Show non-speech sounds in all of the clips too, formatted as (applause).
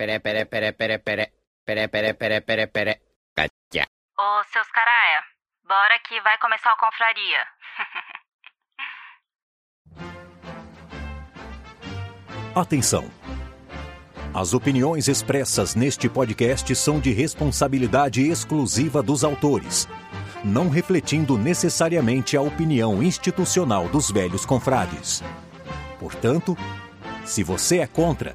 pere, pere, pere, pere, pere. Pere, pere, pere, pere, pere. Catia. Ô, seus caraia, bora que vai começar a confraria. (laughs) Atenção! As opiniões expressas neste podcast são de responsabilidade exclusiva dos autores, não refletindo necessariamente a opinião institucional dos velhos confrades. Portanto, se você é contra,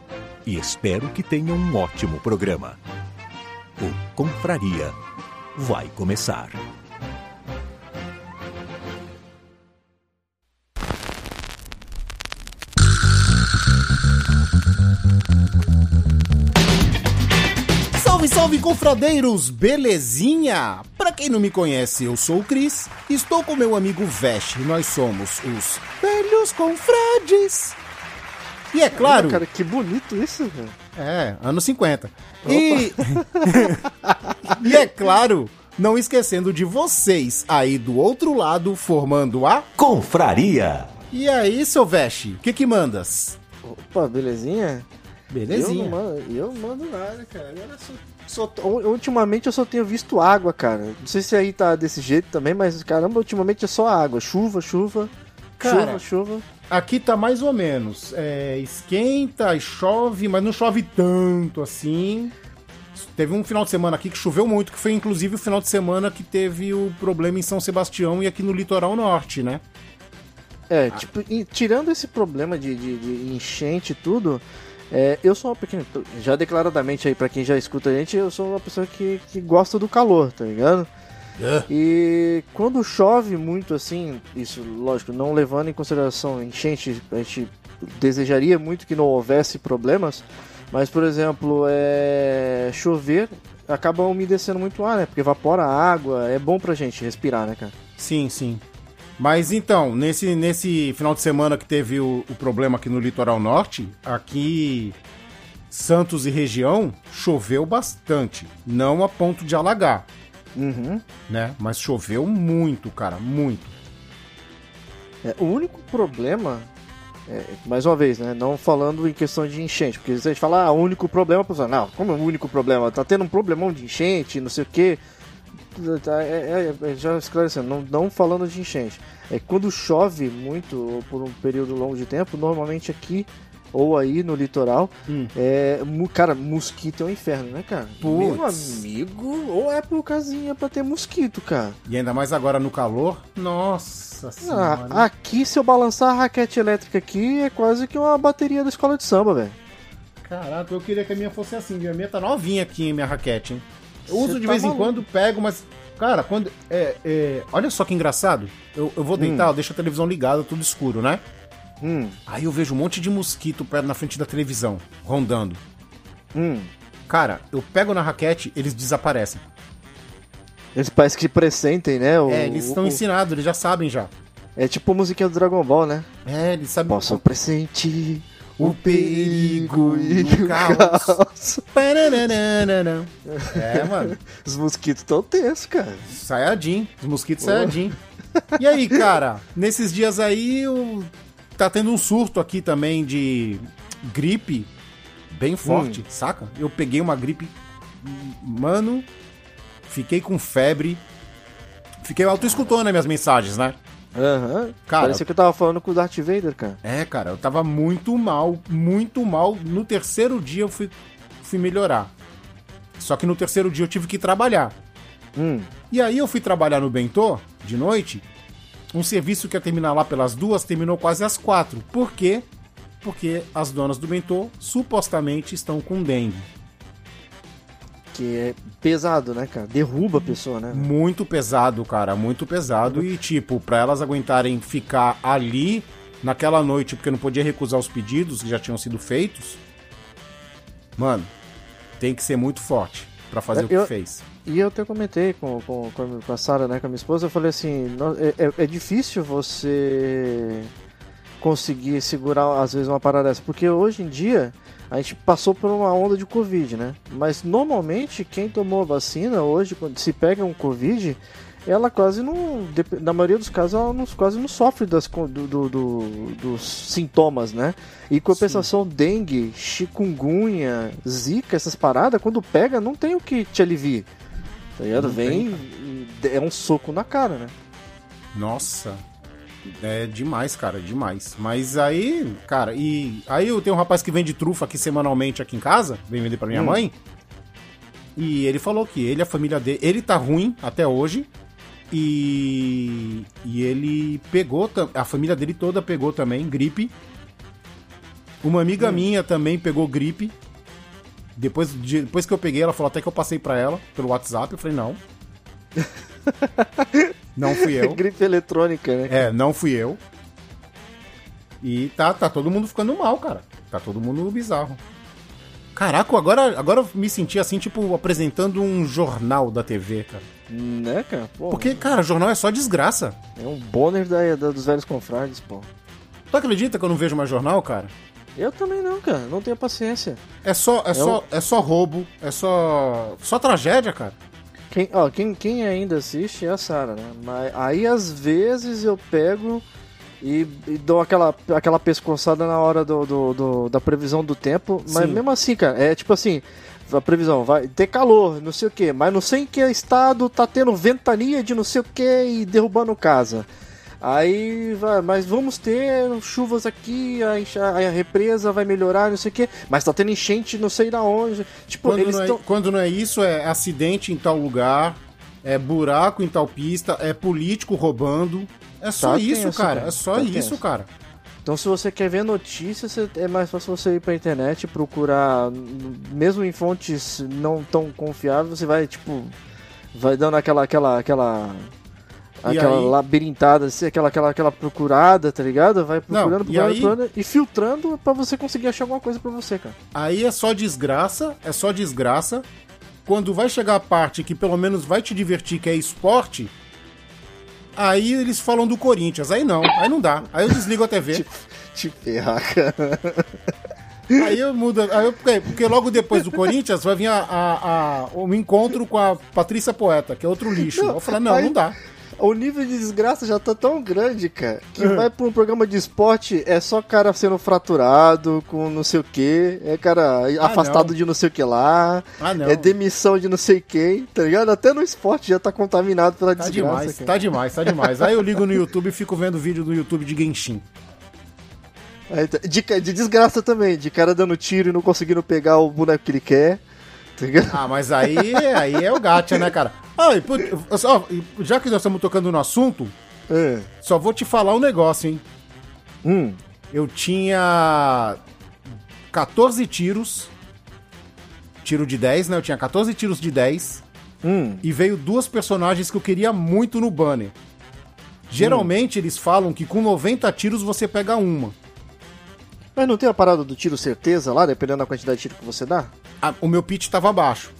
e espero que tenha um ótimo programa. O Confraria vai começar. Salve, salve, confradeiros! Belezinha? Pra quem não me conhece, eu sou o Cris, estou com meu amigo Vesh nós somos os Velhos Confrades. E é claro... Cara, que bonito isso, velho. É, anos 50. E... (laughs) e é claro, não esquecendo de vocês aí do outro lado formando a... Confraria! E aí, seu Vesh, o que que mandas? Opa, belezinha? Belezinha. Eu não mando, eu não mando nada, cara. Agora só, só- ultimamente eu só tenho visto água, cara. Não sei se aí tá desse jeito também, mas caramba, ultimamente é só água. Chuva, chuva, Cara, chuva, chuva. Aqui tá mais ou menos. É, esquenta, chove, mas não chove tanto assim. Teve um final de semana aqui que choveu muito, que foi inclusive o final de semana que teve o problema em São Sebastião e aqui no litoral norte, né? É, tipo, e tirando esse problema de, de, de enchente e tudo, é, eu sou uma pequena. Já declaradamente aí, pra quem já escuta a gente, eu sou uma pessoa que, que gosta do calor, tá ligado? E quando chove muito assim, isso, lógico, não levando em consideração enchente, a gente desejaria muito que não houvesse problemas, mas, por exemplo, é, chover acaba umedecendo muito o ar, né? Porque evapora a água, é bom pra gente respirar, né, cara? Sim, sim. Mas então, nesse, nesse final de semana que teve o, o problema aqui no litoral norte, aqui Santos e região, choveu bastante. Não a ponto de alagar, Uhum. né? Mas choveu muito, cara, muito. É, o único problema, é, mais uma vez, né, não falando em questão de enchente, porque se a gente fala, ah, o único problema, a pessoa, não, como é o único problema? Tá tendo um problemão de enchente, não sei o quê. Tá, é, é, é, já esclarecendo, não, não falando de enchente. É quando chove muito, ou por um período longo de tempo, normalmente aqui, ou aí no litoral, Hum. é, cara, mosquito é um inferno, né, cara? Putz. Meu amigo, ou é por casinha pra ter mosquito, cara. E ainda mais agora no calor. Nossa senhora. Ah, aqui, se eu balançar a raquete elétrica aqui, é quase que uma bateria da escola de samba, velho. Caraca, eu queria que a minha fosse assim. A minha tá novinha aqui, minha raquete, hein? Eu Cê uso de tá vez em maluco. quando, pego, mas. Cara, quando. É, é, olha só que engraçado. Eu, eu vou deitar, eu deixo a televisão ligada, tudo escuro, né? Hum, Aí eu vejo um monte de mosquito perto na frente da televisão, rondando. hum. Cara, eu pego na raquete, eles desaparecem. Eles parecem que pressentem, né? O, é, eles estão o- ensinados, eles já sabem já. É tipo a musiquinha do Dragon Ball, né? É, eles sabem. Posso pressentir O perigo e o caos. (laughs) É, mano. Os mosquitos tão tensos, cara. Sayajin, os mosquitos Sayajin. E aí, cara, nesses dias aí o- tá tendo um surto aqui também de gripe bem forte, saca? Eu peguei uma gripe, mano, fiquei com febre. Fiquei auto-escutando as minhas mensagens, né? Aham. Cara- Parecia que eu tava falando com o Darth Vader, cara. É, cara, eu tava muito mal, muito mal. No terceiro dia eu fui, fui melhorar. Só que no terceiro dia eu tive que trabalhar. Hum. E aí eu fui trabalhar no Bentô, de noite. Um serviço que ia terminar lá pelas duas terminou quase às quatro. Por quê? Porque as donas do Bentô supostamente estão com dengue. Que é pesado, né, cara? Derruba a pessoa, né? Muito pesado, cara, muito pesado. E tipo, pra elas aguentarem ficar ali naquela noite, porque não podia recusar os pedidos que já tinham sido feitos. Mano, tem que ser muito forte pra fazer Eu- o que fez. E eu até comentei com, com, com a- Sara, né, com a minha esposa, eu falei assim, "No- é, é- é difícil você conseguir segurar, às vezes, uma parada dessa, porque hoje em dia a gente passou por uma onda de Covid, né? Mas normalmente quem tomou a vacina hoje, quando se pega um Covid, ela quase não, na maioria dos casos, ela não, quase não sofre das, do, do- do- dos sintomas, né? E compensação, dengue, chikungunya, zika, essas paradas, quando pega, não tem o que te alivie. Tá ligado? Não Vem, tem, é um soco na cara, né? Nossa. É demais, cara, demais. Mas aí, cara, e aí eu tenho um rapaz que vende trufa aqui semanalmente aqui em casa, vem vender pra minha Hum. mãe. E ele falou que ele, a família dele, ele tá ruim até hoje. E, e ele pegou, a família dele toda pegou também gripe. Uma amiga Hum. minha também pegou gripe. Depois, de- depois que eu peguei, ela falou até que eu passei pra ela pelo WhatsApp. Eu falei, não. (laughs) não fui eu. Gripe eletrônica, né? É, não fui eu. E tá, tá todo mundo ficando mal, cara. Tá todo mundo bizarro. Caraca, agora, agora eu me senti assim, tipo, apresentando um jornal da TV, cara. Né, cara? Pô, Porque, cara, jornal é só desgraça. é um bonner da, da- dos velhos confrades, pô. Tu acredita que eu não vejo mais jornal, cara? Eu também não, cara. Não tenho paciência. É só, é só, é só roubo, é só, só tragédia, cara. Quem, ó, quem, quem ainda assiste é a Sara, né? Mas aí às vezes eu pego e, e dou aquela, aquela pescoçada na hora do, do- do- da previsão do tempo. Mas Sim. mesmo assim, cara, é tipo assim. A previsão vai ter calor, não sei o que, mas não sei em que estado tá tendo ventania de não sei o que e derrubando casa. Aí vai, mas vamos ter chuvas aqui, a, encha- a represa vai melhorar, não sei o que, mas tá tendo enchente não sei da onde. Tipo, Quando, eles não é, estão. quando não é isso, é acidente em tal lugar, é buraco em tal pista, é político roubando. É só Tá isso, tenso, cara. cara. É só Tá isso, tenso. cara. Então, se você quer ver notícias, é mais fácil você ir pra internet e procurar, mesmo em fontes não tão confiáveis, você vai, tipo, vai dando aquela, aquela, aquela, aquela aí- labirintada, assim, aquela, aquela, aquela procurada, tá ligado? Vai procurando, e procurando, aí- procurando e filtrando pra você conseguir achar alguma coisa pra você, cara. Aí é só desgraça, é só desgraça. Quando vai chegar a parte que pelo menos vai te divertir, que é esporte, aí eles falam do Corinthians. Aí não, aí não dá. Aí eu desligo a TV. (laughs) Te ferrar, cara. Aí eu mudo. Aí eu, porque, porque logo depois do Corinthians vai vir a, a, a- um encontro com a Patrícia Poeta, que é outro lixo. Não, eu falei, não, aí- não dá. O nível de desgraça já tá tão grande, cara, que Uhum. vai pra um programa de esporte, é só cara sendo fraturado com não sei o que, é cara afastado não. de não sei o que lá, Ah, é demissão de não sei quem, tá ligado? Até no esporte já tá contaminado pela Tá desgraça, demais, cara. tá demais, tá demais. Aí eu ligo no YouTube e fico vendo vídeo no YouTube de Genshin. Tá- de, de desgraça também, de cara dando tiro e não conseguindo pegar o boneco que ele quer, tá? Ah, mas aí, aí é o gacha, né, cara? Ah, e, put- e já que nós estamos tocando no assunto, É. só vou te falar um negócio, hein? Hum, Eu tinha 14 tiros. Tiro de 10, né? Eu tinha 14 tiros de 10. hum. E veio duas personagens que eu queria muito no banner. Geralmente eles falam que com 90 tiros você pega uma. Mas não tem a parada do tiro certeza lá, dependendo da quantidade de tiro que você dá? Ah, o meu pitch tava baixo.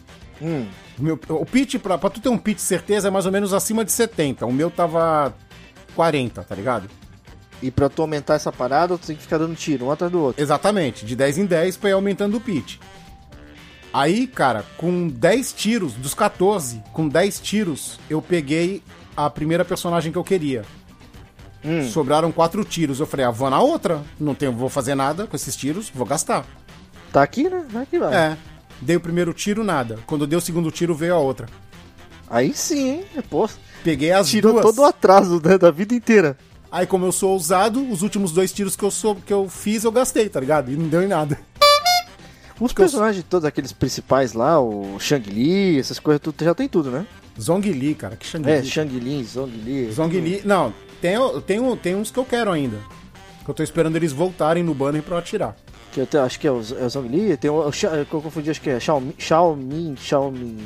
Hum. O, meu, o pitch, pra, pra tu ter um pitch certeza, é mais ou menos acima de 70. O meu tava 40, tá ligado? E pra tu aumentar essa parada, tu tem que ficar dando tiro, um atrás do outro. Exatamente, de 10 em 10 pra ir aumentando o pitch. Aí, cara, com 10 tiros, dos 14, com 10 tiros, eu peguei a primeira personagem que eu queria. Hum. Sobraram 4 tiros. Eu falei, ah, vou na outra. Não tenho, vou fazer nada com esses tiros, vou gastar. Tá aqui, né? Vai que vai. É. Dei o primeiro tiro, nada. Quando dei o segundo tiro, veio a outra. Aí sim, hein? Pô, Peguei as tirou duas. todo o atraso né, da vida inteira. Aí, como eu sou ousado, os últimos dois tiros que eu, sou, que eu fiz, eu gastei, tá ligado? E não deu em nada. Os Que eu- personagens, todos aqueles principais lá, o Shang-Li, essas coisas, tudo, já tem tudo, né? Zong Li, cara, que Shang É, Li. Shang-Li, Zong-Li. Zong Li. Não, tem, tem, tem uns que eu quero ainda. Que eu tô esperando eles voltarem no banner pra eu atirar. Que eu te- acho que é o, é o tem o, o Sha- eu confundi, acho que é Xiaomi, Xiaomi, Xiaomi.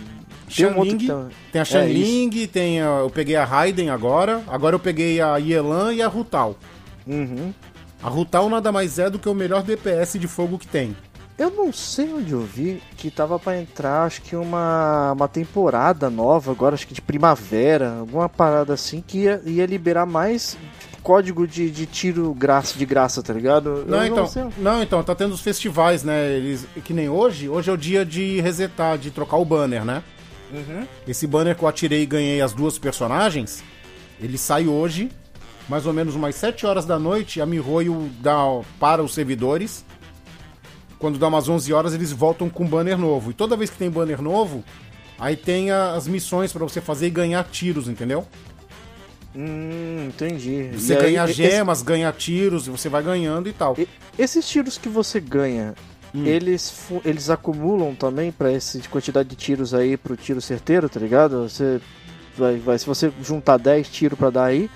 Tem um outro que tá... tem a É, Xiangling, tem a, eu peguei a Raiden agora. Agora eu peguei a Yelan e a Rutal. Uhum. A Rutal nada mais é do que o melhor DPS de fogo que tem. Eu não sei onde eu vi que tava pra entrar, acho que uma, uma temporada nova, agora acho que de primavera, alguma parada assim, que ia, ia liberar mais código de, de tiro graça, de graça, tá ligado? Eu Não, então, sei. não, então, tá tendo os festivais, né? Eles, que nem hoje. Hoje é o dia de resetar, de trocar o banner, né? Esse banner que eu atirei e ganhei as duas personagens, ele sai hoje, mais ou menos umas 7 horas da noite, a Mihoyo dá para os servidores. Quando dá umas 11 horas, eles voltam com banner novo. E toda vez que tem banner novo, aí tem as missões pra você fazer e ganhar tiros, entendeu? Hum, entendi. Você E aí, ganha esse- gemas, ganha tiros, e você vai ganhando e tal. E- Esses tiros que você ganha, Hum. eles, eles acumulam também pra essa quantidade de tiros aí pro tiro certeiro, tá ligado? Você vai, vai- se você juntar 10 tiros pra dar aí,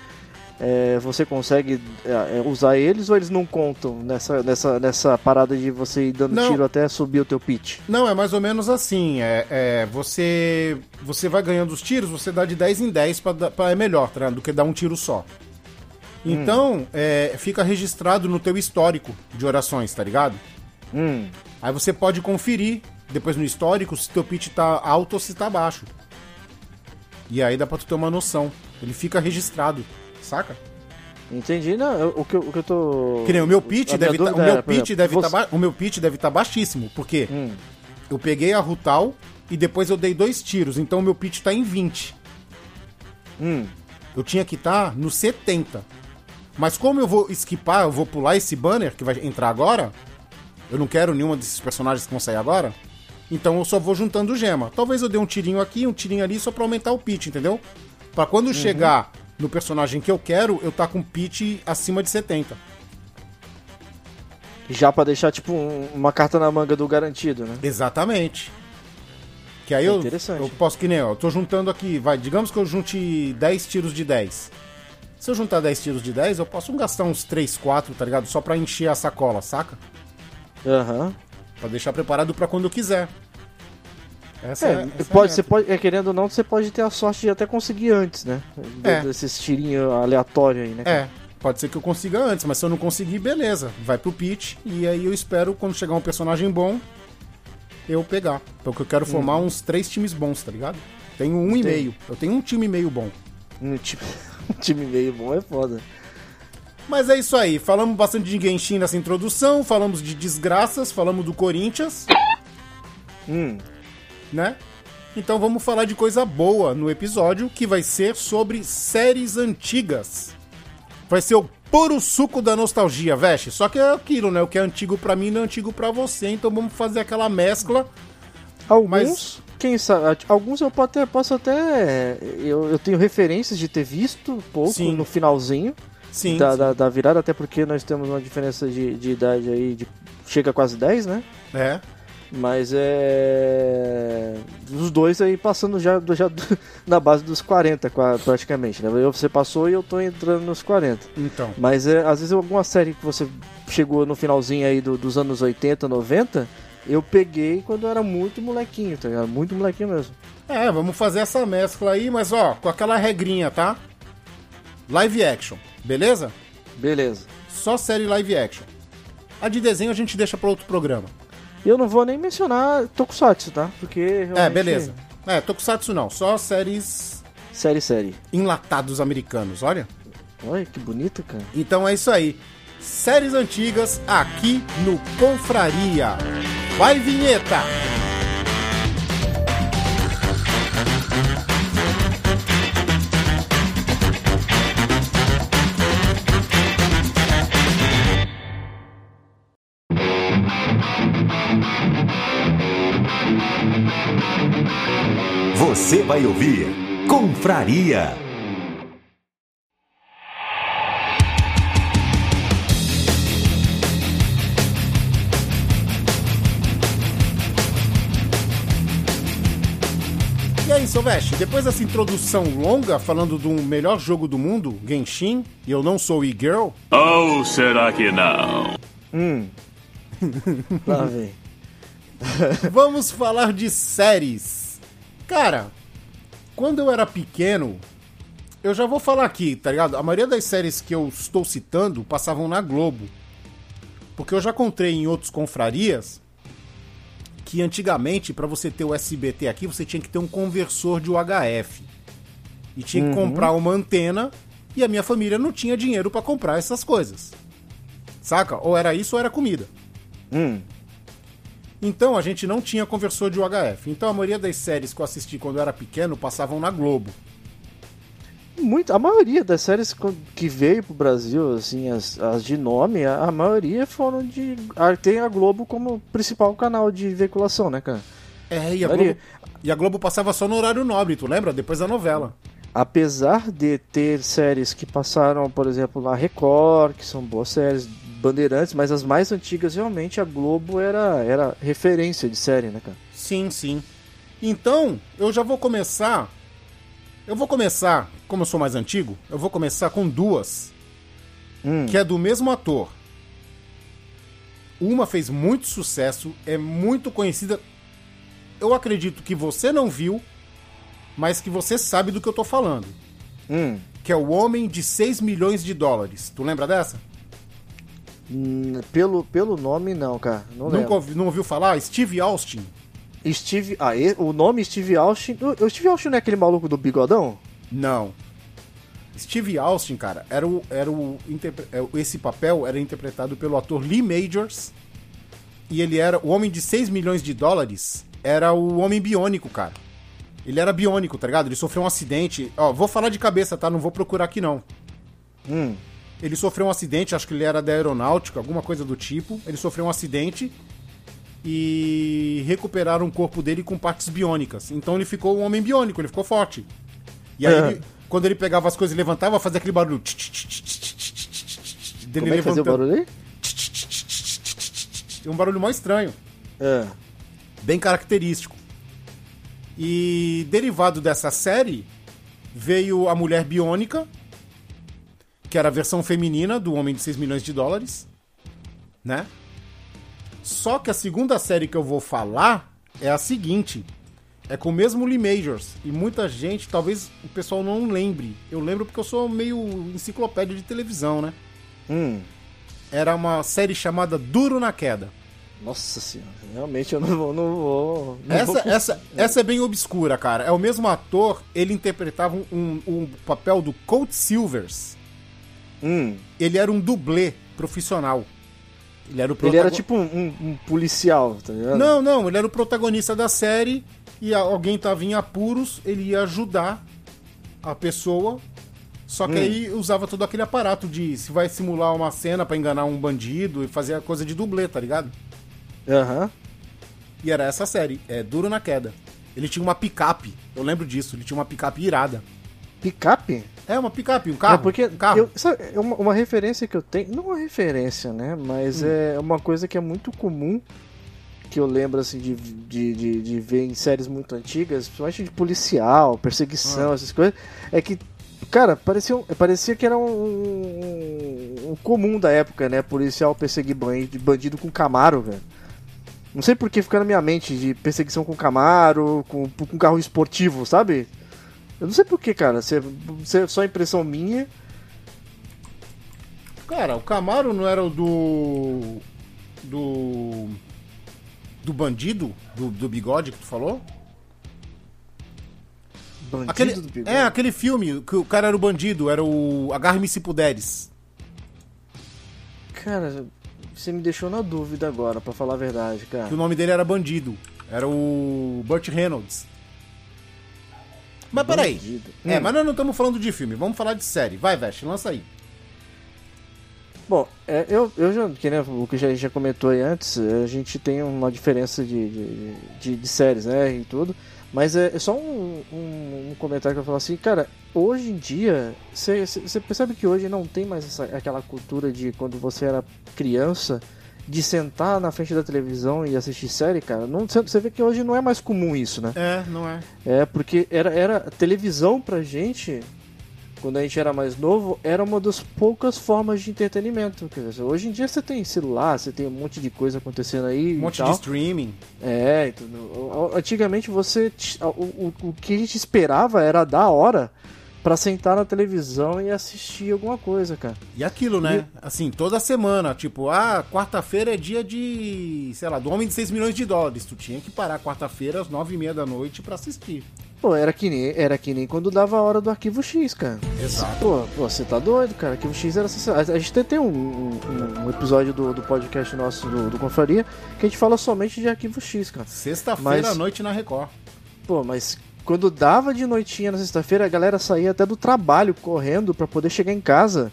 é, você consegue é, é, usar eles ou eles não contam nessa, nessa, nessa parada de você ir dando Não. tiro até subir o teu pitch? Não, é mais ou menos assim. É, é, você você vai ganhando os tiros, você dá de 10 em 10 pra, dar- pra- é melhor, tá, do que dar um tiro só. Então, é, fica registrado no teu histórico de orações, tá ligado? Hum, Aí você pode conferir depois no histórico se teu pitch tá alto ou se tá baixo. E aí dá pra tu ter uma noção. Ele fica registrado, saca? entendi. Não, eu- o, que, eu- o que eu tô. Que nem o meu pitch a minha deve tá, o meu pitch deve você- tá, ba- o meu pitch deve estar baixíssimo, porque Hum, eu peguei a Rutal e depois eu dei dois tiros, então o meu pitch tá em 20. hum, Eu tinha que estar no 70. Mas como eu vou esquipar, eu vou pular esse banner que vai entrar agora, eu não quero nenhuma desses personagens que vão sair agora, então eu só vou juntando gema. Talvez eu dê um tirinho aqui, um tirinho ali, só pra aumentar o pitch, entendeu? Pra quando chegar no personagem que eu quero, eu tá com pitch acima de 70. já pra deixar, tipo, um- uma carta na manga do garantido, né? Exatamente. Que aí É eu, eu posso que nem, ó, eu tô juntando aqui, vai, digamos que eu junte 10 tiros de 10. Se eu juntar 10 tiros de 10, eu posso gastar uns 3, 4, tá ligado? Só pra encher a sacola, saca? Aham. Pra deixar preparado pra quando eu quiser. Essa É, essa a pode, você meta. pode, é, querendo ou não, você pode ter a sorte de até conseguir antes, né? É. Desses tirinhos aleatórios aí, né? É, pode ser que eu consiga antes, mas se eu não conseguir, beleza. Vai pro pitch e aí eu espero quando chegar um personagem bom, eu pegar. Porque eu quero formar uns três times bons, tá ligado? Tenho um e Entendi. meio. Eu tenho um time e meio bom. Um time, (laughs) um time meio bom é foda. Mas é isso aí, falamos bastante de Genshin nessa introdução, falamos de desgraças, falamos do Corinthians, Hum, né? Então vamos falar de coisa boa no episódio, que vai ser sobre séries antigas. Vai ser o puro suco da nostalgia, veste. Só que é aquilo, né? O que é antigo pra mim não é antigo pra você, então vamos fazer aquela mescla. alguns, Mas- quem sabe, alguns eu posso até, posso até eu, eu tenho referências de ter visto um pouco Sim. no finalzinho Sim, da, sim. da, da virada, até porque nós temos uma diferença de, de idade aí, de, chega a quase 10, né? é. Mas é. Os dois aí passando já, já (laughs) na base dos 40, qua- praticamente, né? Você passou e eu tô entrando nos 40. Então. Mas é, às vezes alguma série que você chegou no finalzinho aí do- dos anos 80, 90, eu peguei quando eu era muito molequinho, tá ligado? Muito molequinho mesmo. É, vamos fazer essa mescla aí, mas ó, com aquela regrinha, tá? Live action, beleza? Beleza. Só série live action. A de desenho a gente deixa pra outro programa. E eu não vou nem mencionar Tokusatsu, tá? Porque realmente... É, beleza. É, Tokusatsu não, só séries Série, série. enlatados americanos, olha. Olha que bonito, cara. Então é isso aí. Séries antigas aqui no Confraria. Vai, vinheta! Você vai ouvir Confraria. E aí, Silvestre, depois dessa introdução longa falando do melhor jogo do mundo, Genshin, e eu não sou e-girl, Ou será que não? Hum. (laughs) Lá vem. Vamos falar de séries. Cara, quando eu era pequeno, eu já vou falar aqui, tá ligado? A maioria das séries que eu estou citando passavam na Globo. Porque eu já contei em outros confrarias que antigamente, pra você ter o SBT aqui, você tinha que ter um conversor de UHF. E tinha que comprar uma antena e a minha família não tinha dinheiro pra comprar essas coisas. Saca? Ou era isso ou era comida. Hum. Então a gente não tinha conversor de UHF. Então a maioria das séries que eu assisti quando eu era pequeno passavam na Globo. Muito, a maioria das séries que veio pro Brasil, assim, as, as de nome, a, a maioria foram de. Tem a Globo como principal canal de veiculação, né, cara? É, e a. Globo, e a Globo passava só no horário nobre, tu lembra? Depois da novela. Apesar de ter séries que passaram, por exemplo, na Record, que são boas séries, Bandeirantes, mas as mais antigas realmente a Globo era, era referência de série, né, cara? Sim, sim. Então, eu já vou começar. Eu vou começar, como eu sou mais antigo, eu vou começar com duas, Hum. que é do mesmo ator. Uma fez muito sucesso, é muito conhecida. Eu acredito que você não viu, mas que você sabe do que eu tô falando. Hum. Que é o Homem de 6 milhões de dólares. Tu lembra dessa? Hum, Pelo, pelo nome, não, cara. Não Nunca ouvi- não ouviu falar? Steve Austin. Steve. Ah, o nome Steve Austin. O, Steve Austin não é aquele maluco do bigodão? Não. Steve Austin, cara, era o, era o é, esse papel era interpretado pelo ator Lee Majors e ele era o homem de 6 milhões de dólares, era o homem biônico, cara. Ele era biônico, tá ligado? Ele sofreu um acidente. Ó, vou falar de cabeça, tá? Não vou procurar aqui não. Hum. Ele sofreu um acidente, acho que ele era da aeronáutica, alguma coisa do tipo. Ele sofreu um acidente e recuperaram o corpo dele com partes biônicas. Então ele ficou um homem biônico, ele ficou forte. E aí, É. ele- quando ele pegava as coisas e levantava, fazia aquele barulho. Dele Como é que fazia o barulho aí? Um barulho mais estranho, É. bem característico. E derivado dessa série, veio a Mulher Biônica, que era a versão feminina do Homem de 6 milhões de dólares, né? Só que a segunda série que eu vou falar é a seguinte. É com o mesmo Lee Majors. E muita gente, talvez o pessoal não lembre. Eu lembro porque eu sou meio enciclopédia de televisão, né? Hum. Era uma série chamada Duro na Queda. Nossa senhora, realmente eu não vou. Não vou não Essa, vou essa, essa é bem obscura, cara. É o mesmo ator, ele interpretava um, um, um papel do Colt Silvers. Hum. Ele era um dublê profissional. Ele era o Ele era tipo um, um- um policial, tá ligado? Não, não, ele era o protagonista da série e alguém tava em apuros, ele ia ajudar a pessoa. Só que Hum. aí usava todo aquele aparato de se vai simular uma cena pra enganar um bandido e fazer a coisa de dublê, tá ligado? Aham. E era essa série, é Duro na Queda. Ele tinha uma picape, eu lembro disso, ele tinha uma picape irada. Picape? É, uma picape, um carro. é porque um carro. eu- sabe, é uma, uma referência que eu tenho, não uma referência, né? Mas Hum. é uma coisa que é muito comum que eu lembro assim de, de, de, de ver em séries muito antigas, principalmente de policial, perseguição, Ah. essas coisas, é que Cara, parecia, parecia que era um, um- um comum da época, né? Policial perseguir bandido, bandido com Camaro, velho. Não sei por que fica na minha mente de perseguição com Camaro, com, com carro esportivo, sabe? Eu não sei por que, cara. Se, se é só impressão minha. Cara, o Camaro não era o do. Do. Do bandido? Do, do bigode que tu falou? Bandido Aquele, do bigode. é, aquele filme que o cara era o bandido, era o Agarre-me se puderes. Cara, você me deixou na dúvida agora, pra falar a verdade, cara. Que o nome dele era bandido. Era o Burt Reynolds. Mas peraí. Bandido. É, Hum. mas nós não estamos falando de filme, vamos falar de série. Vai, Veste, lança aí. Bom, é, eu, eu já, que nem o que já, já comentou aí antes, a gente tem uma diferença de, de, de, de séries, né, e tudo, mas é, é só um, um, um comentário que eu falo assim, cara, hoje em dia, você percebe que hoje não tem mais essa, aquela cultura de quando você era criança, de sentar na frente da televisão e assistir série, cara, não, você vê que hoje não é mais comum isso, né? É, não é. É, porque era, era televisão pra gente, quando a gente era mais novo, era uma das poucas formas de entretenimento. Quer dizer, hoje em dia você tem celular, você tem um monte de coisa acontecendo aí. Um monte de streaming. É, entendeu? O- o- antigamente você. O, o, o que a gente esperava era da hora pra sentar na televisão e assistir alguma coisa, cara. E aquilo, né? Assim, toda semana, tipo, ah, quarta-feira é dia de, sei lá, do Homem de 6 milhões de dólares. Tu tinha que parar quarta-feira às nove e meia da noite pra assistir. Pô, era que nem, era que nem quando dava a hora do arquivo X, cara. Exato. Pô, você tá doido, cara. Arquivo X era sensacional. A gente tem um, um- um episódio do, do podcast nosso do, do Confraria que a gente fala somente de arquivo X, cara. Sexta-feira Mas- à noite na Record. Pô, mas quando dava de noitinha na sexta-feira, a galera saía até do trabalho correndo pra poder chegar em casa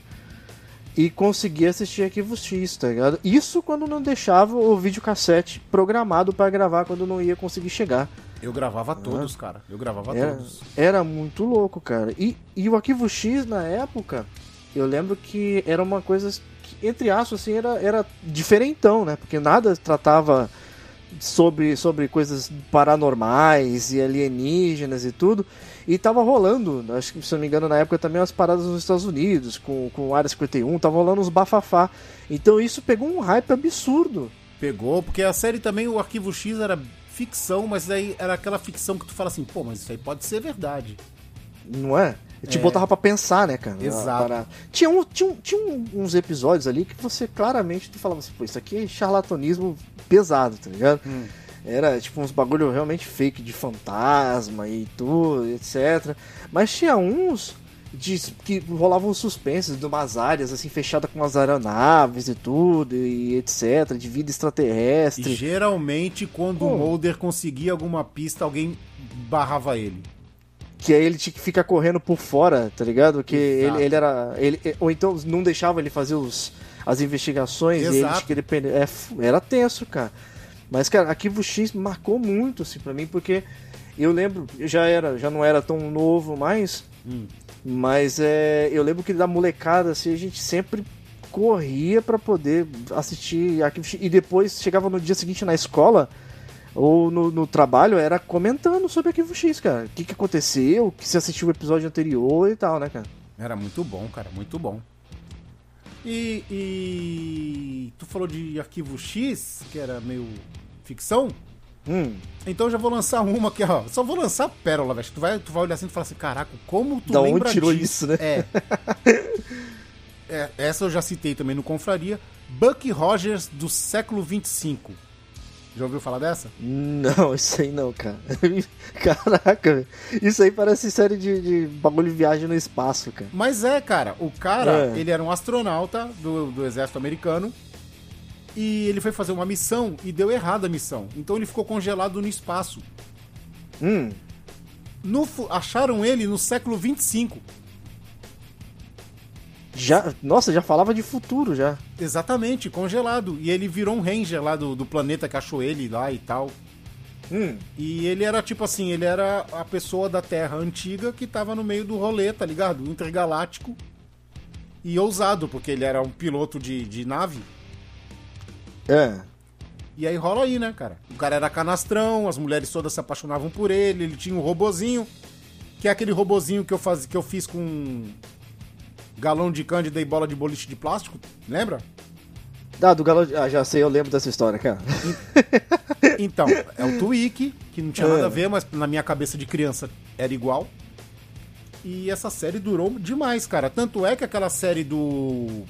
e conseguir assistir Arquivo X, tá ligado? Isso quando não deixava o videocassete programado pra gravar quando não ia conseguir chegar. Eu gravava todos, cara. Eu gravava Era, todos. era muito louco, cara. E, e o Arquivo X na época, eu lembro que era uma coisa que, entre aspas, assim, era, era diferentão, né? Porque nada tratava sobre, sobre coisas paranormais e alienígenas e tudo. E tava rolando, acho que se não me engano, na época também umas paradas nos Estados Unidos, com, com Área 51, tava rolando uns bafafá. Então isso pegou um hype absurdo. Pegou, porque a série também, o Arquivo X era ficção, mas aí era aquela ficção que tu fala assim, pô, mas isso aí pode ser verdade. Não é? Te É. botava pra pensar, né, cara? Exato. Para- Tinha, um, tinha, um- tinha um- uns episódios ali que você claramente tu falava assim, pô, isso aqui é charlatanismo pesado, tá ligado? Hum. Era tipo uns bagulho realmente fake de fantasma e tudo, etc. Mas tinha uns de, que rolavam suspensos de umas áreas assim fechadas com umas aeronaves e tudo, e etc, de vida E extraterrestre. geralmente, quando Pô. o Mulder conseguia alguma pista, alguém barrava ele. Que aí ele tinha que ficar correndo por fora, tá ligado? Que Exato. ele, ele era. Ele, ou então não deixava ele fazer os, as investigações e ele Exato. tinha que depender. É, era tenso, cara. Mas, cara, Arquivo X marcou muito, assim, pra mim, porque eu lembro, eu já era, já não era tão novo mais, Hum. mas é, eu lembro que da molecada, assim, a gente sempre corria pra poder assistir Arquivo X. E depois chegava no dia seguinte na escola ou no, no trabalho, era comentando sobre Arquivo X, cara. O que, que aconteceu, que se assistiu o episódio anterior e tal, né, cara? Era muito bom, cara, muito bom. E, e tu falou de Arquivo X, que era meio ficção. Hum, Então eu já vou lançar uma aqui, ó. Só vou lançar pérola, velho. Tu vai, tu vai olhar assim e falar assim, caraca, como tu Da onde lembra tirou disso? isso, né? É. (laughs) É, Essa eu já citei também no Confraria. Buck Rogers do século 25. Já ouviu falar dessa? não, isso aí não, cara. (laughs) Caraca. Isso aí parece série de, de bagulho de viagem no espaço, cara. Mas é, cara, o cara, É. ele era um astronauta do, do exército americano e ele foi fazer uma missão e deu errado a missão. Então ele ficou congelado no espaço. Hum, No acharam ele no século 25. Já, nossa, já falava de futuro já. Exatamente, congelado. E ele virou um ranger lá do, do planeta que achou ele lá e tal. Hum, E ele era tipo assim, ele era a pessoa da Terra antiga que tava no meio do rolê, tá ligado? Intergaláctico. E ousado, porque ele era um piloto de, de nave. é. E aí rola aí, né, cara? O cara era canastrão, as mulheres todas se apaixonavam por ele, ele tinha um robozinho, que é aquele robozinho que eu, faz, que eu fiz com galão de cândida e bola de boliche de plástico, lembra? Ah, do Galo. Ah, já sei, eu lembro dessa história, cara. Então, é o Twig, que não tinha nada a ver, mas na minha cabeça de criança era igual. E essa série durou demais, cara. Tanto é que aquela série do.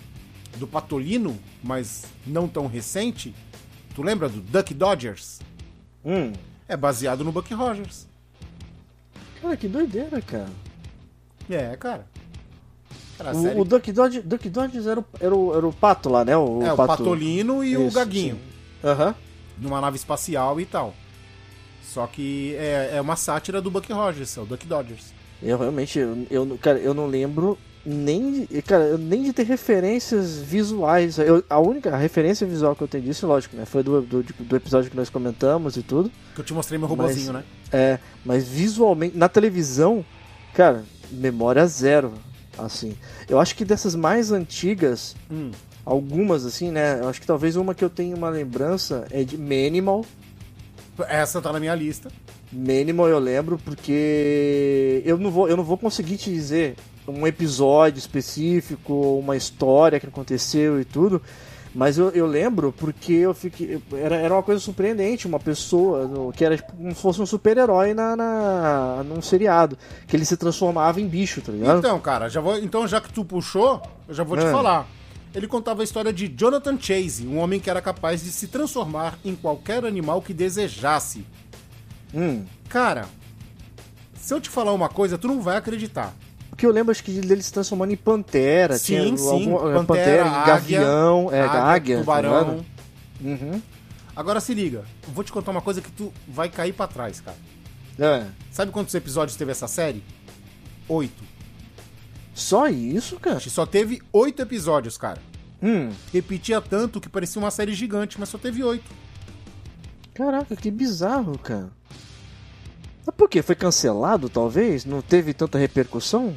do Patolino, mas não tão recente, tu lembra do Duck Dodgers? Hum. É baseado no Buck Rogers. Cara, que doideira, cara. É, cara. A O, o Duck, Dodge, Duck Dodges era o, era, o, era o pato lá, né? O, é, o pato... Patolino e o Isso, Gaguinho. sim. Aham. Numa nave espacial e tal. Só que é, é uma sátira do Buck Rogers, é o Duck Dodgers. Eu realmente, eu, eu, cara, eu não lembro nem, de- cara, nem de ter referências visuais. Eu- a única referência visual que eu tenho disso, lógico, né? Foi do, do, do episódio que nós comentamos e tudo. Que eu te mostrei meu robozinho, Mas- né? É, mas visualmente, na televisão, cara, memória zero, assim. Eu acho que dessas mais antigas, Hum. algumas assim, né? Eu acho que talvez uma que eu tenho uma lembrança é de Manimal. Essa tá na minha lista. Manimal eu lembro porque eu não vou, eu não vou conseguir te dizer um episódio específico, uma história que aconteceu e tudo, Mas eu, eu lembro porque eu fiquei. Era, era uma coisa surpreendente, uma pessoa no- que era tipo, como se fosse um super-herói na, na, num seriado. Que ele se transformava em bicho, tá ligado? Então, cara, já vou, então já que tu puxou, eu já vou te É. falar. Ele contava a história de Jonathan Chase, um homem que era capaz de se transformar em qualquer animal que desejasse. Hum. Cara, se eu te falar uma coisa, tu não vai acreditar. Porque eu lembro acho que dele se transformando em pantera. Sim, tinha sim, algum- pantera, em águia, gavião, é, águia, águia, tá tubarão. ligado? Uhum. Agora se liga, vou te contar uma coisa que tu vai cair pra trás, cara. É. Sabe quantos episódios teve essa série? Oito. Só isso, cara? Só teve oito episódios, cara. Hum. Repetia tanto que parecia uma série gigante, mas só teve oito. Caraca, que bizarro, cara. Mas por quê? Foi cancelado, talvez? Não teve tanta repercussão?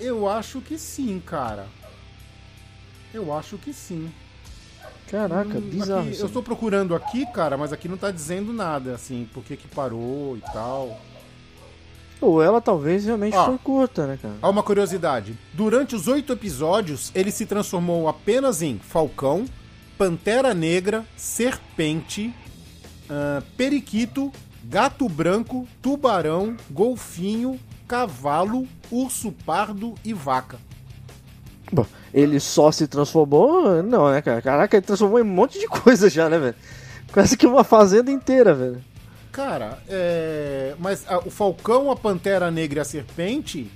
Eu acho que sim, cara. Eu acho que sim. Caraca, Hum, bizarro. aqui- isso eu tô procurando aqui, cara, mas aqui não tá dizendo nada, assim, por que que parou e tal. Ou ela talvez realmente Ó. foi curta, né, cara? Há uma curiosidade. Durante os oito episódios, ele se transformou apenas em Falcão, Pantera Negra, Serpente, ah, Periquito, Gato Branco, Tubarão, Golfinho, Cavalo, Urso Pardo e Vaca. Bom, ele só se transformou. Não, né, cara? Caraca, ele transformou em um monte de (laughs) coisa já, né, velho? Quase que uma fazenda inteira, velho. Cara, é... mas ah, o Falcão, a Pantera Negra e a Serpente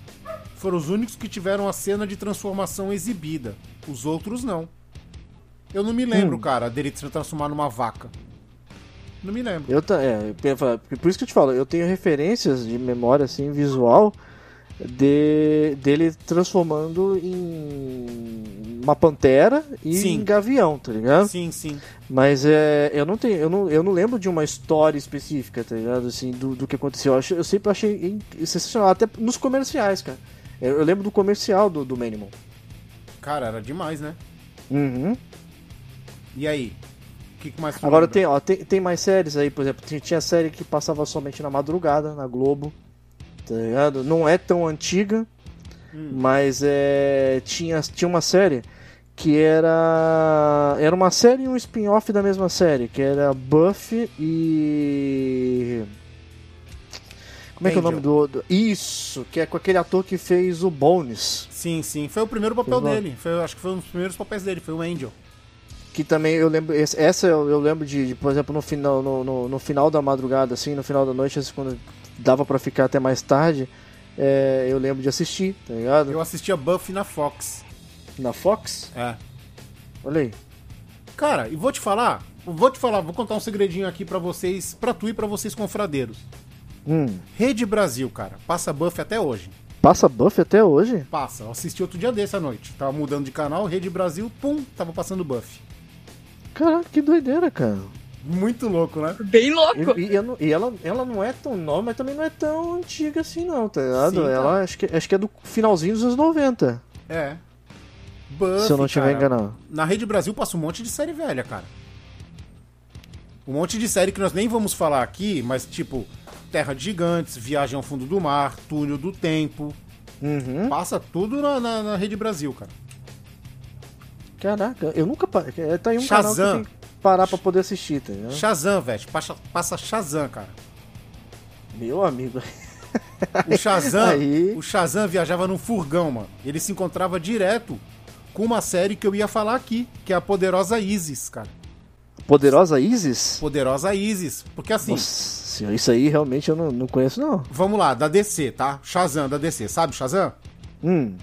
foram os únicos que tiveram a cena de transformação exibida. Os outros não. Eu não me lembro, Hum. cara, dele se transformar numa vaca. Não me lembro. Eu é, por isso que eu te falo, eu tenho referências de memória assim visual de dele transformando em uma pantera e Sim. em gavião, tá ligado? Sim, sim. Mas é, eu não tenho, eu não, eu não lembro de uma história específica, tá ligado? Assim, do, do que aconteceu. Eu, eu sempre achei sensacional, até nos comerciais, cara. Eu, eu lembro do comercial do, do Manimal. Cara, era demais, né? Uhum. E aí? Que, mais Agora tem, ó, tem, tem mais séries aí, por exemplo, tinha, série que passava somente na madrugada, na Globo, tá ligado? Não é tão antiga, mas é, tinha, tinha uma série que era era uma série e um spin-off da mesma série, que era Buffy e como é que é o nome do, do isso, que é com aquele ator que fez o Bones. Sim, sim. Foi o primeiro papel Exato. dele. Foi, acho que foi um dos primeiros papéis dele. Foi o Angel. Que também eu lembro. Essa eu, lembro de, de, por exemplo, no final, no, no, no final da madrugada, assim, no final da noite, assim, quando dava pra ficar até mais tarde, é, eu lembro de assistir, tá ligado? Eu assistia Buffy na Fox. Na Fox? É. Olha aí. Cara, e vou te falar, vou te falar, vou contar um segredinho aqui pra vocês, pra tu e pra vocês confradeiros. Hum. Rede Brasil, cara, passa Buffy até hoje. Passa Buff até hoje? Passa, eu assisti outro dia desse à noite. Tava mudando de canal, Rede Brasil, pum, tava passando Buffy. Caraca, que doideira, cara. Muito louco, né? Bem louco. E, e eu e ela, ela não é tão nova, mas também não é tão antiga assim, não, tá ligado? Sim, tá. ela acho que, acho que é do finalzinho dos anos 90, É. Buffy, se eu não estiver cara, enganado. Na Rede Brasil passa um monte de série velha, cara. Um monte de série que nós nem vamos falar aqui, mas tipo Terra de Gigantes, Viagem ao Fundo do Mar, Túnel do Tempo. Uhum. Passa tudo na, na, na Rede Brasil, cara. Caraca, eu nunca. é, Tá aí um canal que Shazam. tem que parar pra poder assistir, tá ligado? Shazam, velho. Passa, passa Shazam, cara. Meu amigo. O Shazam, (laughs) Aí. o Shazam viajava num furgão, mano. Ele se encontrava direto com uma série que eu ia falar aqui, que é a Poderosa Isis, cara. Poderosa Isis? Poderosa Isis. Porque assim, Nossa, senhora, isso aí realmente eu não, não conheço, não. vamos lá, da DC, tá? Shazam da DC. Sabe Shazam? Hum,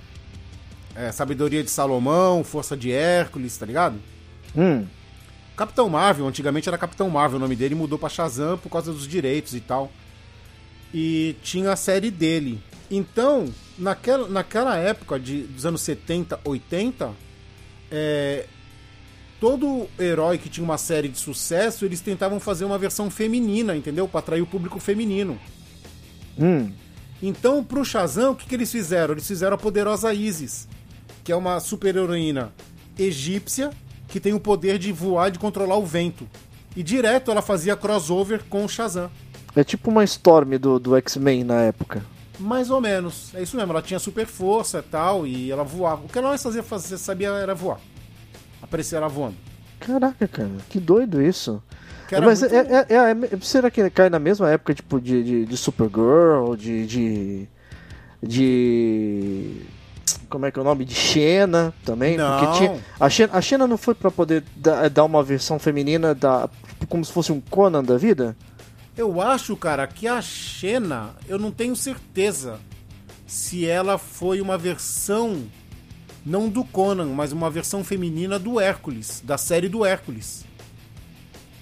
É, Sabedoria de Salomão, Força de Hércules, tá ligado? hum. Capitão Marvel, antigamente era Capitão Marvel o nome dele, mudou pra Shazam por causa dos direitos e tal. E tinha a série dele. Então, naquela, naquela época de, dos anos 70, 80, é, todo herói que tinha uma série de sucesso, eles tentavam fazer uma versão feminina, entendeu? Pra atrair o público feminino. Hum. Então, pro Shazam, o que, que eles fizeram? Eles fizeram a poderosa Isis, que é uma super-heroína egípcia que tem o poder de voar e de controlar o vento. E direto ela fazia crossover com o Shazam. É tipo uma Storm do, do X-Men na época. Mais ou menos. É isso mesmo, ela tinha super força e tal, e ela voava. O que ela mais fazia, fazer, sabia era voar. Aparecer ela voando. Caraca, cara, que doido isso. Que Mas muito- é, é- é- é- será que cai na mesma época, tipo, de, de, de Supergirl, de, de. de. Como é que é o nome? De Xena também? Não. Porque tinha, a, Xena, a Xena não foi pra poder dar, dar uma versão feminina da, como se fosse um Conan da vida? Eu acho, cara, que a Xena, eu não tenho certeza se ela foi uma versão, não do Conan, mas uma versão feminina do Hércules, da série do Hércules.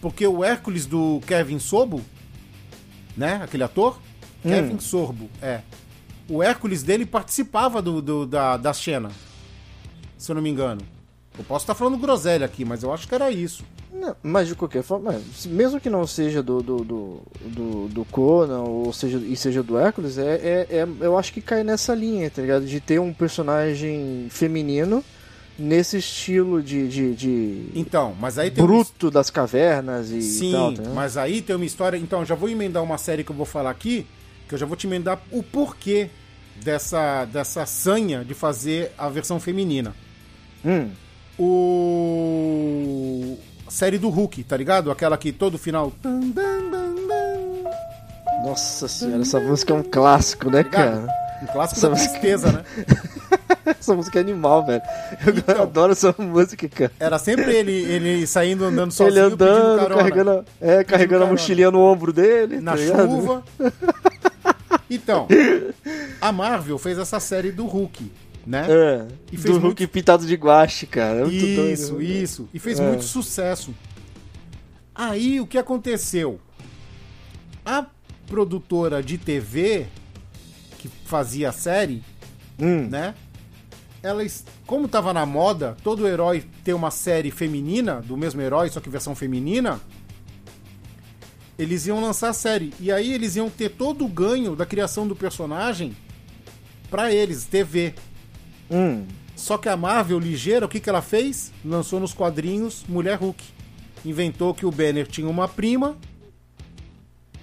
Porque o Hércules do Kevin Sorbo, né, aquele ator, Kevin Sorbo, é. O Hércules dele participava do, do- da, da Xena, se eu não me engano. Eu posso estar falando groselha aqui, mas eu acho que era isso. Não, mas de qualquer forma, mesmo que não seja do, do, do, do, do Conan ou seja, e seja do Hércules, é, é, é- eu acho que cai nessa linha, tá ligado? De ter um personagem feminino nesse estilo de, de, de Então, mas aí tem bruto das cavernas e Sim, tal. tá mas aí tem uma história. Então, já vou emendar uma série que eu vou falar aqui, que eu já vou te emendar o porquê dessa, dessa sanha de fazer a versão feminina. Hum, O. a série do Hulk, tá ligado? Aquela que todo final. nossa senhora, essa música é um clássico, né, Tá cara? Um clássico Essa da música- tristeza, né? (laughs) Essa música é animal, velho. Eu Então. (laughs) adoro essa música, cara. Era sempre ele, ele saindo andando (laughs) sozinho, Ele andando, pedindo carona. carregando, é, carregando a mochilinha no ombro dele. na tá chuva. Então, a Marvel fez essa série do Hulk, né? É, E fez do muito- Hulk pintado de guache, cara. É muito Isso, doido. isso. E fez É. muito sucesso. Aí o que aconteceu? A produtora de TV que fazia a série, Hum, né? Ela, como tava na moda, todo herói ter uma série feminina, do mesmo herói, só que versão feminina, eles iam lançar a série. E aí eles iam ter todo o ganho da criação do personagem pra eles, TV. hum. Só que a Marvel, ligeira, o que, que ela fez? Lançou nos quadrinhos Mulher Hulk. Inventou que o Banner tinha uma prima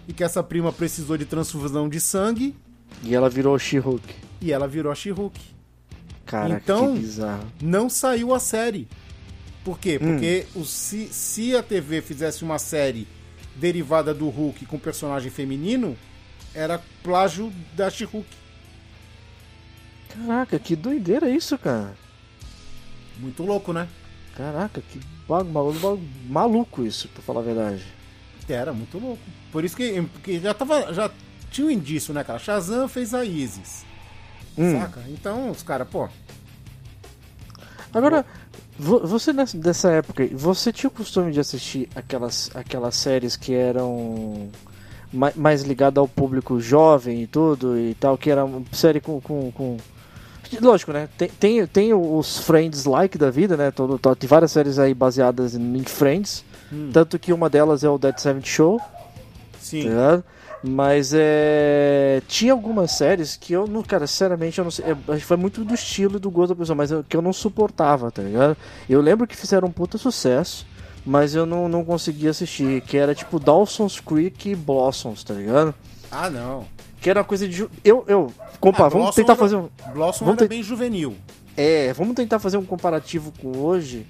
e que essa prima precisou de transfusão de sangue E ela virou She-Hulk. e ela virou a She-Hulk. Caraca, Então- que bizarro. Não saiu a série. Por quê? Hum. Porque o, se, se a TV fizesse uma série derivada do Hulk com personagem feminino, era plágio da She-Hulk. Caraca, que doideira isso, cara. Muito louco, né? Caraca, que bagu- maluco, isso, pra falar a verdade. Era muito louco. Por isso que, porque já tava. Já tinha um indício, né, cara? Shazam fez a Isis. Hum. Saca? Então, os caras, pô. Agora, você nessa, dessa época, você tinha o costume de assistir aquelas, aquelas séries que eram ma- mais ligadas ao público jovem e tudo e tal, que era uma série com. com, com- Lógico, né? Tem, tem, tem os Friends like da vida, né? Todo, tó- tem várias séries aí baseadas em Friends. Tanto que uma delas é o Dead Seventh Show. Sim. tá? Mas é. Tinha algumas séries que eu não. Cara, sinceramente, eu não sei. é, foi muito do estilo e do gosto da pessoa, mas eu- que eu não suportava, tá ligado? Eu lembro que fizeram um puta sucesso, mas eu não, não conseguia assistir. Que era tipo Dawson's Creek e Blossoms, tá ligado? Ah, não. Que era uma coisa de. ju- Eu. eu compa, Ah, vamos tentar era- fazer um. Blossom Vamos era ter- bem juvenil. É, vamos tentar fazer um comparativo com hoje.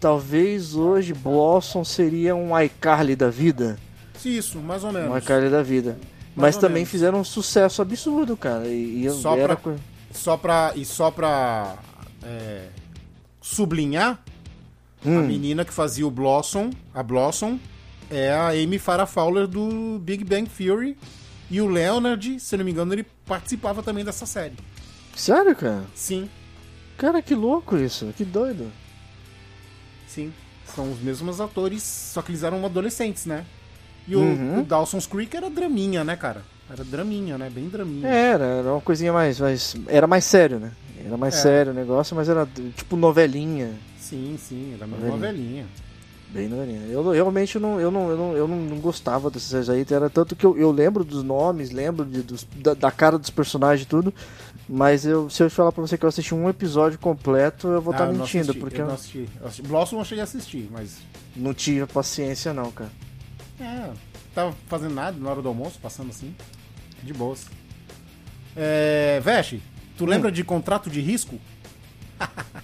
Talvez hoje Blossom seria um iCarly da vida. Isso, mais ou menos. ICarly da vida. Mais Mas também menos. fizeram um sucesso absurdo, cara. E, e Só era pra- Só pra. E só pra. é, sublinhar, Hum. a menina que fazia o Blossom, a Blossom, é a Amy Farrah Fowler do Big Bang Theory. E o Leonard, se não me engano, ele participava também dessa série. Sério, cara? Sim, Cara, que louco isso. Que doido. sim. São os mesmos atores, só que eles eram adolescentes, né? E o, Uhum. o Dawson's Creek era draminha, né, cara? Era draminha, né? Bem draminha. Era, era uma coisinha mais, mais. Era mais sério, né? Era mais É. sério o negócio, mas era tipo novelinha. Sim, sim, era uma Novelinha. velhinha. Bem novelinha. Eu eu realmente não, eu não, eu não, eu não, gostava dessas aí. Era tanto que eu, eu lembro dos nomes, lembro de, dos, da, da cara dos personagens e tudo. Mas eu, se eu falar pra você que eu assisti um episódio completo, eu vou estar Ah, eu não mentindo, assisti, porque eu não assisti. Eu assisti. Blossom eu cheguei a assistir, mas. não tive paciência não, cara. É, tava fazendo nada na hora do almoço, passando assim. De boas. É. Veste, tu lembra de contrato de risco? (laughs)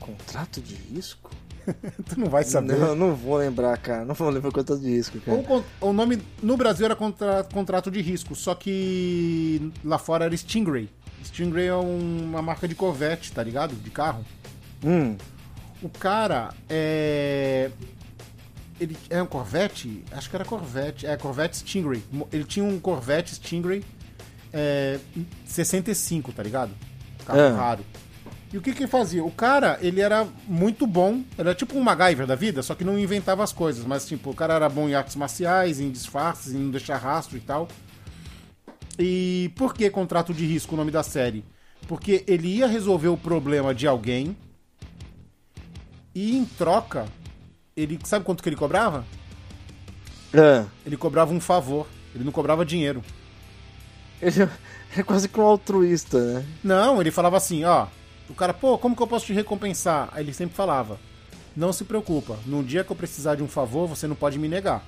Contrato de risco? (laughs) tu não vai saber. Não, não vou lembrar, cara. Não vou lembrar quanto de risco, O, cara. con- o nome no Brasil era contra- contrato de risco, só que lá fora era Stingray. Stingray é um- uma marca de Corvette, tá ligado? De carro. Hum, O cara é. Ele é um Corvette? Acho que era Corvette. É, Corvette Stingray. Ele tinha um Corvette Stingray é, 65, tá ligado? Carro É. raro. E o que que ele fazia? O cara, ele era muito bom. Era tipo um MacGyver da vida, só que não inventava as coisas. Mas, tipo, o cara era bom em artes marciais, em disfarces, em não deixar rastro e tal. E por que contrato de risco o nome da série? Porque ele ia resolver o problema de alguém e em troca, ele sabe quanto que ele cobrava? é. Ele cobrava um favor. Ele não cobrava dinheiro. Ele é quase que um altruísta, né? Não, ele falava assim, ó. O cara, pô, como que eu posso te recompensar? Aí ele sempre falava: Não se preocupa, num dia que eu precisar de um favor, você não pode me negar.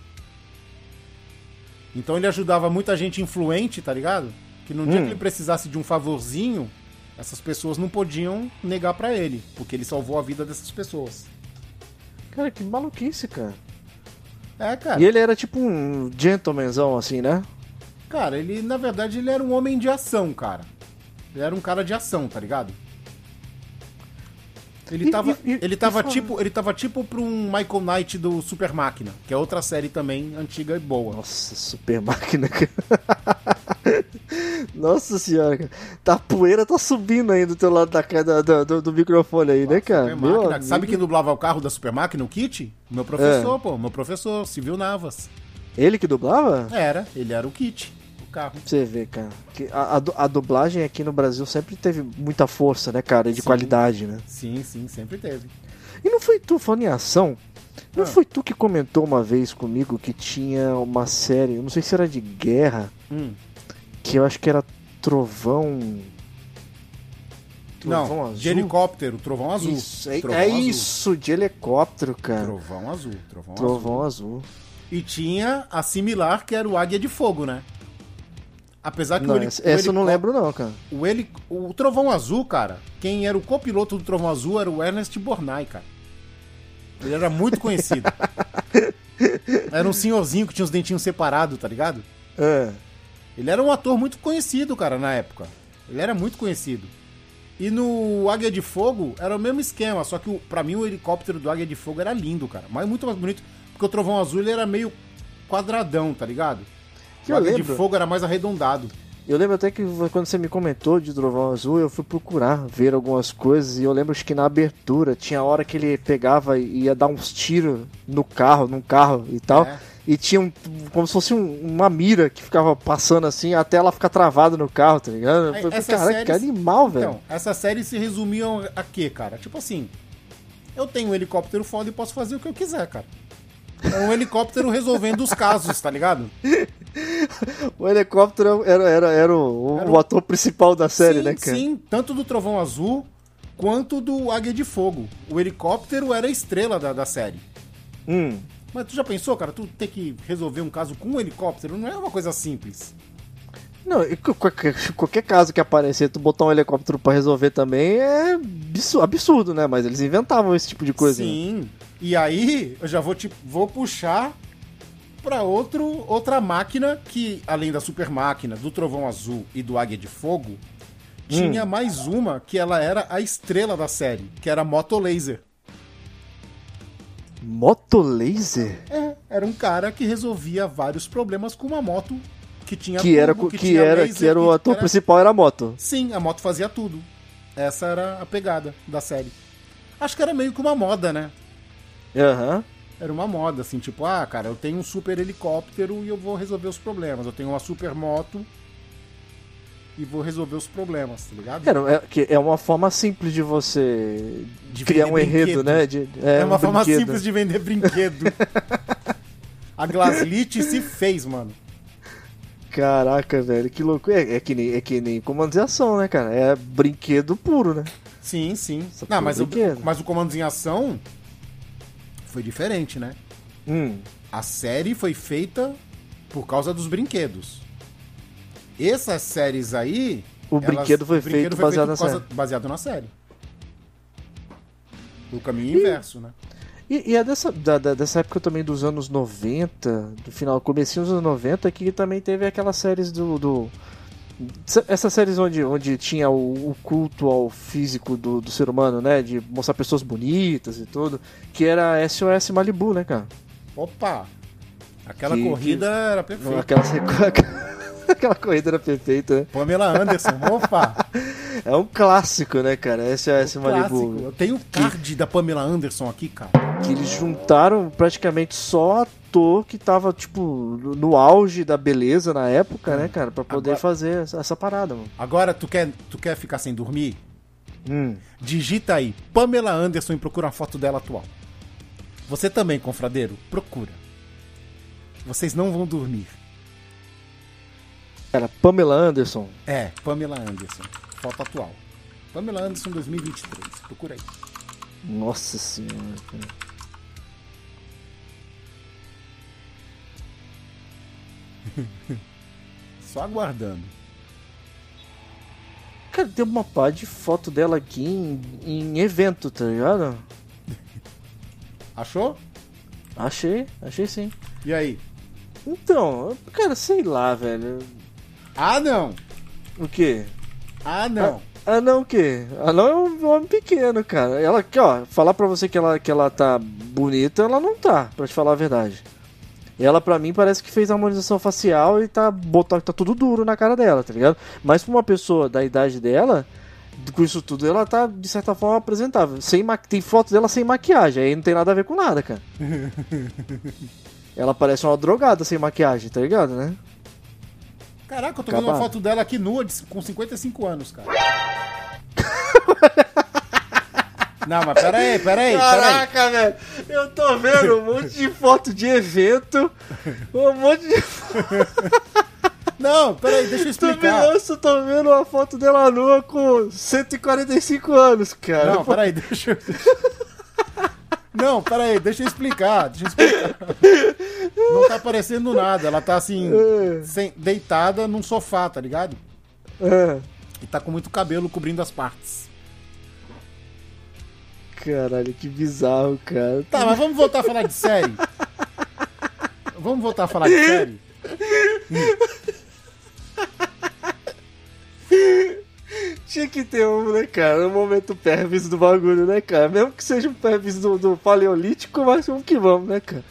Então ele ajudava muita gente influente, tá ligado? Que num dia Hum. que ele precisasse de um favorzinho, essas pessoas não podiam negar pra ele, porque ele salvou a vida dessas pessoas. Cara, que maluquice, cara. É, cara. E ele era tipo um gentlemanzão, assim, né? Cara, ele, na verdade, ele era um homem de ação, cara. Ele era um cara de ação, tá ligado? Ele E- tava, e- e- ele e tava fala- tipo, ele tava tipo pra um Michael Knight do Super Máquina, que é outra série também antiga e boa. Nossa, super máquina, cara. (laughs) Nossa senhora, cara. Tá, a poeira tá subindo aí do teu lado da, da- do, do microfone aí, né, cara? Meu amigo. Sabe quem dublava o carro da Super Máquina, o Kit? Meu professor, pô, meu professor, Civil Navas. Ele que dublava? Era, ele era o Kit, o carro. Você ver, cara. A, a a dublagem aqui no Brasil sempre teve muita força, né, cara? E de Sim. qualidade, né? Sim, sim, sempre teve. E não foi tu, falando em ação, não Ah. foi tu que comentou uma vez comigo que tinha uma série, não sei se era de guerra, Hum. Que eu acho que era Trovão. Trovão Não, Azul? de helicóptero, Trovão Azul. Isso, é, Trovão é Azul. isso, de helicóptero, cara. Trovão Azul, Trovão, Azul. Trovão azul. E tinha a similar, que era o Águia de Fogo, né? Apesar que Não, o, heli- essa, o essa eu não lembro não, cara. O, heli... o Trovão Azul, cara, quem era o copiloto do Trovão Azul era o Ernest Bornai, cara. Ele era muito conhecido. (laughs) era um senhorzinho que tinha os dentinhos separados, tá ligado? É. Ele era um ator muito conhecido, cara, na época. Ele era muito conhecido. E no Águia de Fogo era o mesmo esquema, só que o, pra mim o helicóptero do Águia de Fogo era lindo, cara. Mas muito mais bonito, porque o Trovão Azul ele era meio quadradão, tá ligado? Que o Águia de lembro. Fogo era mais arredondado. Eu lembro até que quando você me comentou de Trovão Azul, eu fui procurar ver algumas coisas e eu lembro que na abertura tinha a hora que ele pegava e ia dar uns tiros no carro, num carro e tal. É. E tinha um, como se fosse um- uma mira que ficava passando assim até ela ficar travada no carro, tá ligado? Falei, Caraca, que séries- animal, velho. Então, essas séries se resumiam a quê, cara? Tipo assim, eu tenho um helicóptero foda e posso fazer o que eu quiser, cara. É um helicóptero resolvendo os casos, tá ligado? (laughs) O helicóptero era, era, era, o, Era o o- ator principal da série, sim, né, cara? Sim, tanto do Trovão Azul quanto do Águia de Fogo. O helicóptero era a estrela da, da série. Hum. Mas tu já pensou, cara, tu ter que resolver um caso com um helicóptero não é uma coisa simples. Não, qu- qualquer, qualquer caso que aparecer, tu botar um helicóptero pra resolver também é absu- absurdo, né? Mas eles inventavam esse tipo de coisa. né? Sim. E aí, eu já vou te vou puxar pra outro outra máquina que além da super máquina, do Trovão Azul e do Águia de Fogo, tinha mais uma que ela era a estrela da série, que era a Moto Laser. Motolaser? É, era um cara que resolvia vários problemas com uma moto que tinha Que era, turbo, que, tinha era, laser, que era o que ator era- principal, era a moto. Sim, a moto fazia tudo. Essa era a pegada da série. Acho que era meio que uma moda, né? Aham. Era uma moda, assim, tipo, ah, cara, eu tenho um super helicóptero e eu vou resolver os problemas. Eu tenho uma super moto e vou resolver os problemas, tá ligado? É, que é uma forma simples de você De criar um enredo, né? De- É, uma um forma brinquedo. simples de vender brinquedo. (laughs) a Glaslit se fez, mano. Caraca, velho, que loucura. É, é que nem, é que nem comandos de ação, né, cara? É brinquedo puro, né? Sim, sim. Só Não, mas o, mas o Comandos em Ação foi diferente, né? Hum. A série foi feita por causa dos brinquedos. Essas séries aí. O brinquedo foi o brinquedo feito baseado por na causa- série. baseado na série. O caminho inverso, né? E, e é dessa, da- da- dessa época também dos anos 90, do final, comecinho dos anos 90, que também teve aquelas séries do. do essas séries onde, onde tinha o, o culto ao físico do, do ser humano, né? De mostrar pessoas bonitas e tudo. Que era SOS Malibu, né, cara? Opa! Aquela Que- corrida era perfeita. Aquela, (laughs) (laughs) aquela corrida era perfeita, né? Pamela Anderson, opa! (laughs) É um clássico, né, cara? SOS Clássico. Malibu. Eu tenho o card da Pamela Anderson aqui, cara. que eles juntaram praticamente só ator que tava, tipo, no auge da beleza na época, né, cara? Pra poder Agora- fazer essa, essa parada, mano. Agora, tu quer, tu quer ficar sem dormir? Hum. Digita aí, Pamela Anderson e procura uma foto dela atual. Você também, confradeiro, procura. Vocês não vão dormir. Cara, Pamela Anderson. É, Pamela Anderson. Foto atual. Pamela Anderson 2023. Procura aí. Nossa senhora. (laughs) Só aguardando. Cara, tem uma pá de foto dela aqui em, em evento, tá ligado? (laughs) Achou? Achei, achei sim. E aí? Então, cara, sei lá, velho. Ah, não! O quê? Ah, não! Ah, não, o quê? Ah, não é um homem pequeno, cara. Ela aqui, ó, falar pra você que ela, que ela tá bonita, ela não tá, pra te falar a verdade. Ela, pra mim, parece que fez harmonização facial e tá, botou, tá tudo duro na cara dela, tá ligado? Mas pra uma pessoa da idade dela, com isso tudo, ela tá, de certa forma, apresentável. Sem ma... Tem foto dela sem maquiagem, aí não tem nada a ver com nada, cara. (laughs) ela parece uma drogada sem maquiagem, tá ligado, né? Caraca, eu tô vendo uma Acabado. foto dela aqui nua de- com 55 anos, cara. (laughs) não, mas pera aí, pera aí, pera aí. Caraca, velho, eu tô vendo um monte de foto de evento, um monte de (laughs) Não, pera aí, deixa eu explicar. lança, eu tô vendo uma foto dela nua com 145 anos, cara. Não, pera aí, deixa eu... (laughs) Não, pera aí, deixa eu explicar, deixa eu explicar. Não tá aparecendo nada, ela tá assim, sem- deitada num sofá, tá ligado? É, E tá com muito cabelo cobrindo as partes. caralho, que bizarro, cara. Tá, mas vamos voltar a falar de série? Vamos voltar a falar de série? (laughs) Tinha que ter um, né, cara? Um momento pervis do bagulho, né, cara? Mesmo que seja um pervis do, do paleolítico, mas vamos que vamos, né, cara?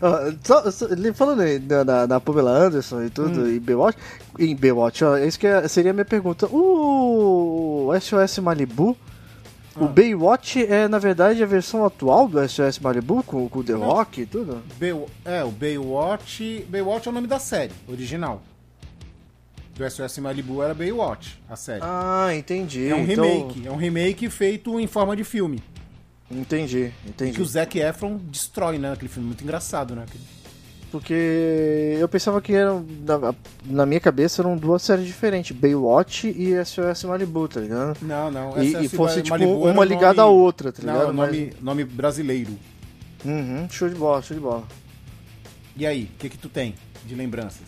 Ó, só- só- ele falando aí na, na, na Pamela Anderson e tudo, e Baywatch, em Baywatch, ó, isso que é- seria a minha pergunta. O SOS Malibu, o Baywatch é, na verdade, a versão atual do SOS Malibu, com, com o The Rock e tudo? Bay- é, o Baywatch. Baywatch é o nome da série, original. Do SOS Malibu era Baywatch, a série. Ah, entendi. é um Então- remake. É um remake feito em forma de filme. Entendi, entendi. Que o Zac Efron destrói, né? Aquele filme muito engraçado, né? Aquele- Porque eu pensava que eram, na, na minha cabeça eram duas séries diferentes, Baywatch e SOS Malibu, tá ligado? Não, não. E, e fosse tipo Malibu era uma o ligada à nome- outra, tá Não, ligado? é o nome, nome brasileiro. Mas- Uhum, show de bola, show de bola. E aí, o que que tu tem de lembranças?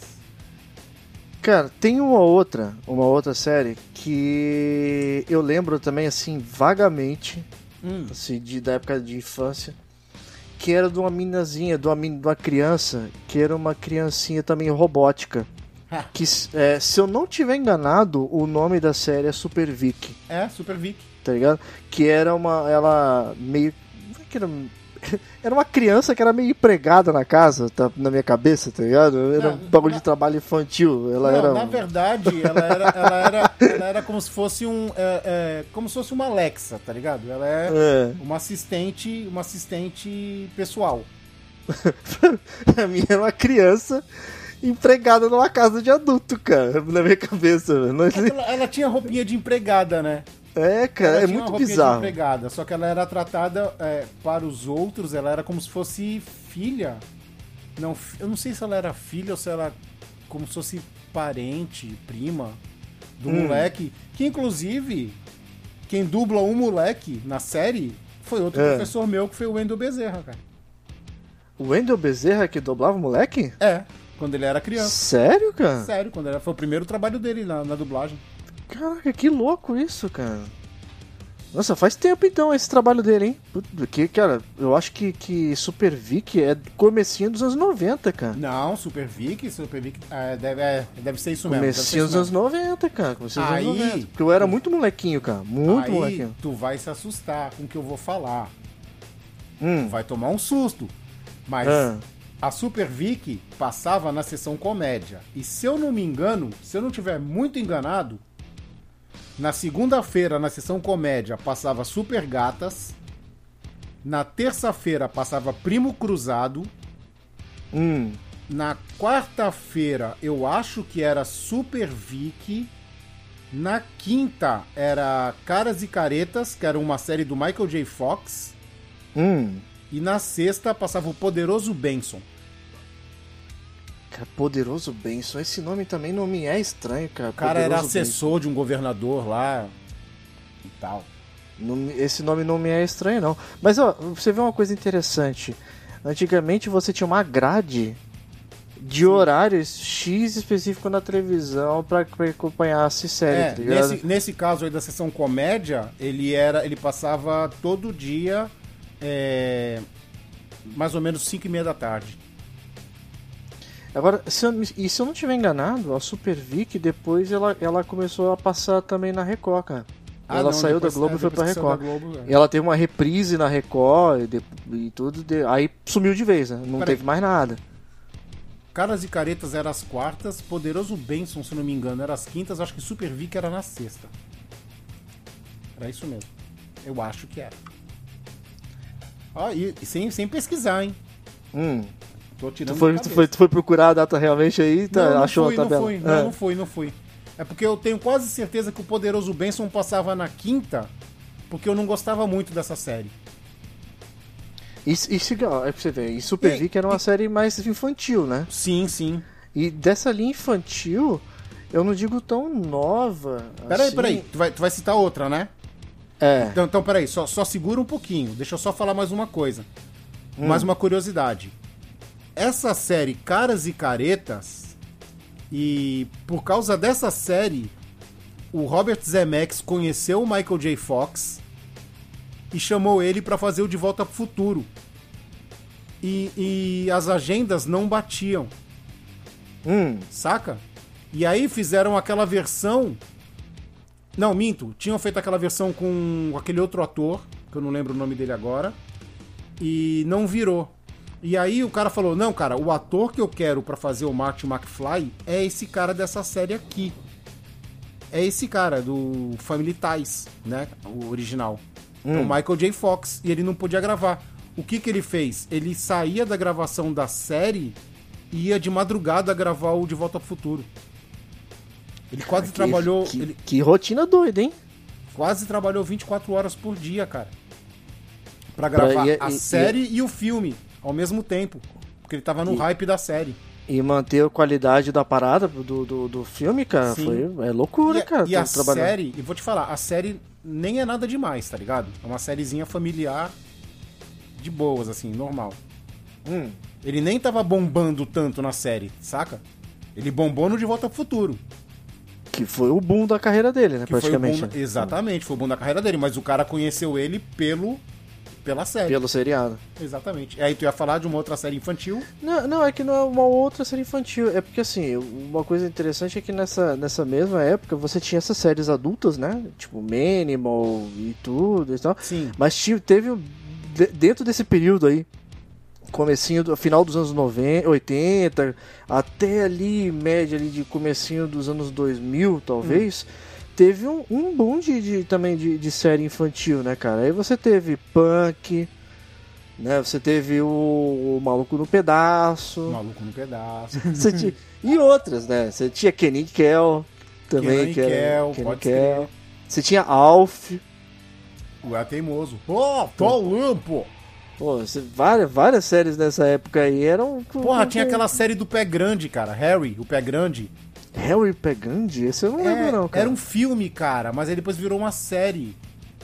Cara, tem uma outra, uma outra série que eu lembro também assim vagamente, Hum, assim, de, da época de infância, que era de uma minazinha, de uma, de uma criança, que era uma criancinha também robótica. (laughs) Que, é, se eu não tiver enganado, o nome da série é Super Vic. é, Super Vic. tá ligado? Que era uma. Ela meio. não é que Era, (laughs) era uma criança que era meio empregada na casa, tá, na minha cabeça, tá ligado? Era Não, um bagulho na- de trabalho infantil. Ela Não, era. na verdade, (laughs) ela era, ela era, ela era como se fosse um, é, é, como se fosse uma Alexa, tá ligado? Ela é, É. uma assistente, uma assistente pessoal. (laughs) A minha era uma criança empregada numa casa de adulto, cara, na minha cabeça. velho. Não- Ela, ela tinha roupinha de empregada, né? É, cara, Ela é muito bizarro. empregada, só que ela era tratada é, para os outros, ela era como se fosse filha. Não, eu não sei se ela era filha ou se ela como se fosse parente, prima do Hum. moleque, que inclusive quem dubla um moleque na série foi outro É. professor meu que foi o Wendel Bezerra, cara. O Wendel Bezerra que dublava o moleque? É. Quando ele era criança. Sério, cara? Sério, quando era, foi o primeiro trabalho dele na, na dublagem. Caraca, que louco isso, cara. Nossa, faz tempo então esse trabalho dele, hein? Puta, Que, cara, eu acho que, que Super Vic é comecinho dos anos 90, cara. Não, Super Vic, Super Vic, é, deve, é, deve ser isso mesmo. Comecinho dos anos mesmo. 90, cara. Comecinho dos Aí- anos 90. Porque eu era muito molequinho, cara. Muito Aí molequinho. tu vai se assustar com o que eu vou falar. Hum. Vai tomar um susto. Mas Ah. a Super Vic passava na sessão comédia. E se eu não me engano, se eu não tiver muito enganado, na segunda-feira, na sessão comédia, passava Super Gatas. Na terça-feira passava Primo Cruzado. Hum. Na quarta-feira eu acho que era Super Vic. Na quinta era Caras e Caretas, que era uma série do Michael J. Fox. Hum. E na sexta passava o Poderoso Benson. Cara, Poderoso Benson. Esse nome também não me é estranho, cara. O cara era Poderoso assessor de um governador lá e tal. Benson. Esse nome não me é estranho, não. Mas, ó, você vê uma coisa interessante. Antigamente você tinha uma grade de horários X específico na televisão pra acompanhar essa série, É, tá nesse, nesse caso aí da sessão comédia, ele era. Ele passava todo dia. é, mais ou menos 5 e meia da tarde. Agora, se eu, e se eu não estiver enganado, a Super Vic depois ela, ela começou a passar também na Record, cara. Ah, ela não, saiu depois- da Globo é, e foi pra Record. Globo, é. E ela teve uma reprise na Record e, de- e tudo. de- aí sumiu de vez, né? Não Peraí. teve mais nada. Caras e Caretas era as quartas, Poderoso Benson, se não me engano, era as quintas, acho que Super Vic era na sexta. Era isso mesmo. Eu acho que era. Ó, e, e sem, sem pesquisar, hein? Hum. Tô tirando Tu foi, tu, foi, tu foi procurar a data realmente aí? Tá, não, não achou fui, a não tabela? fui, não, Ah. não fui, não fui. É porque eu tenho quase certeza que o Poderoso Benson passava na quinta, porque eu não gostava muito dessa série. Isso, isso é pra você ver. E Super E- Vic era uma e- série mais infantil, né? Sim, sim. E dessa linha infantil, eu não digo tão nova. Peraí, assim. peraí. Tu vai, tu vai citar outra, né? É. Então, então peraí, só, só segura um pouquinho. Deixa eu só falar mais uma coisa. Mais uma curiosidade. Essa série Caras e Caretas, e por causa dessa série, o Robert Zemeckis conheceu o Michael J. Fox e chamou ele pra fazer o De Volta pro Futuro. E, e as agendas não batiam, Hum. saca? E aí fizeram aquela versão. Não, minto. Tinham feito aquela versão com aquele outro ator, que eu não lembro o nome dele agora. E não virou. E aí o cara falou: Não, cara, o ator que eu quero pra fazer o Martin McFly é esse cara dessa série aqui. É esse cara do Family Ties, né? O original. É o Michael J. Fox. E ele não podia gravar. O que que ele fez? Ele saía da gravação da série e ia de madrugada gravar o De Volta ao Futuro. Ele quase Que- trabalhou. Que, ele que rotina doida, hein? quase trabalhou 24 horas por dia, cara. Pra gravar e- a e- série e, o filme ao mesmo tempo. Porque ele tava no E- hype da série. E manter a qualidade da parada do, do, do filme, cara, Sim. foi é loucura, e a, cara. e a tá trabalhando. série, e vou te falar, a série nem é nada demais, tá ligado? É uma sériezinha familiar de boas, assim, normal. Hum. Ele nem tava bombando tanto na série, saca? Ele bombou no De Volta pro Futuro. Que foi o boom da carreira dele, né, Que foi praticamente. boom, né? exatamente, foi o boom da carreira dele. Mas o cara conheceu ele pelo pela série. Pelo seriado. Exatamente. E aí tu ia falar de uma outra série infantil. Não, não, é que não é uma outra série infantil. É porque, assim, uma coisa interessante é que nessa, nessa mesma época você tinha essas séries adultas, né? Tipo, Manimal e tudo e tal. Sim. Mas teve, de- dentro desse período aí, comecinho, do final dos anos 90, 80, até ali, média ali de comecinho dos anos 2000, talvez, teve um, um boom de, de- também de, de série infantil, né, cara? Aí você teve Punk, né? Você teve o, o Maluco no Pedaço, Maluco no pedaço. (laughs) você tinha- e outras, né? Você tinha Kenny Kell também, Kenan e que era Kel, Kenan pode Kel. crer. Você tinha Alf, O é teimoso. Ó, tô limpo! Pô, você- várias, várias séries nessa época aí eram. Porra, tinha aquela série do Pé Grande, cara. Harry, o Pé Grande. Harry Pegandi? Esse eu não É, lembro, não, cara. era um filme, cara, mas aí depois virou uma série.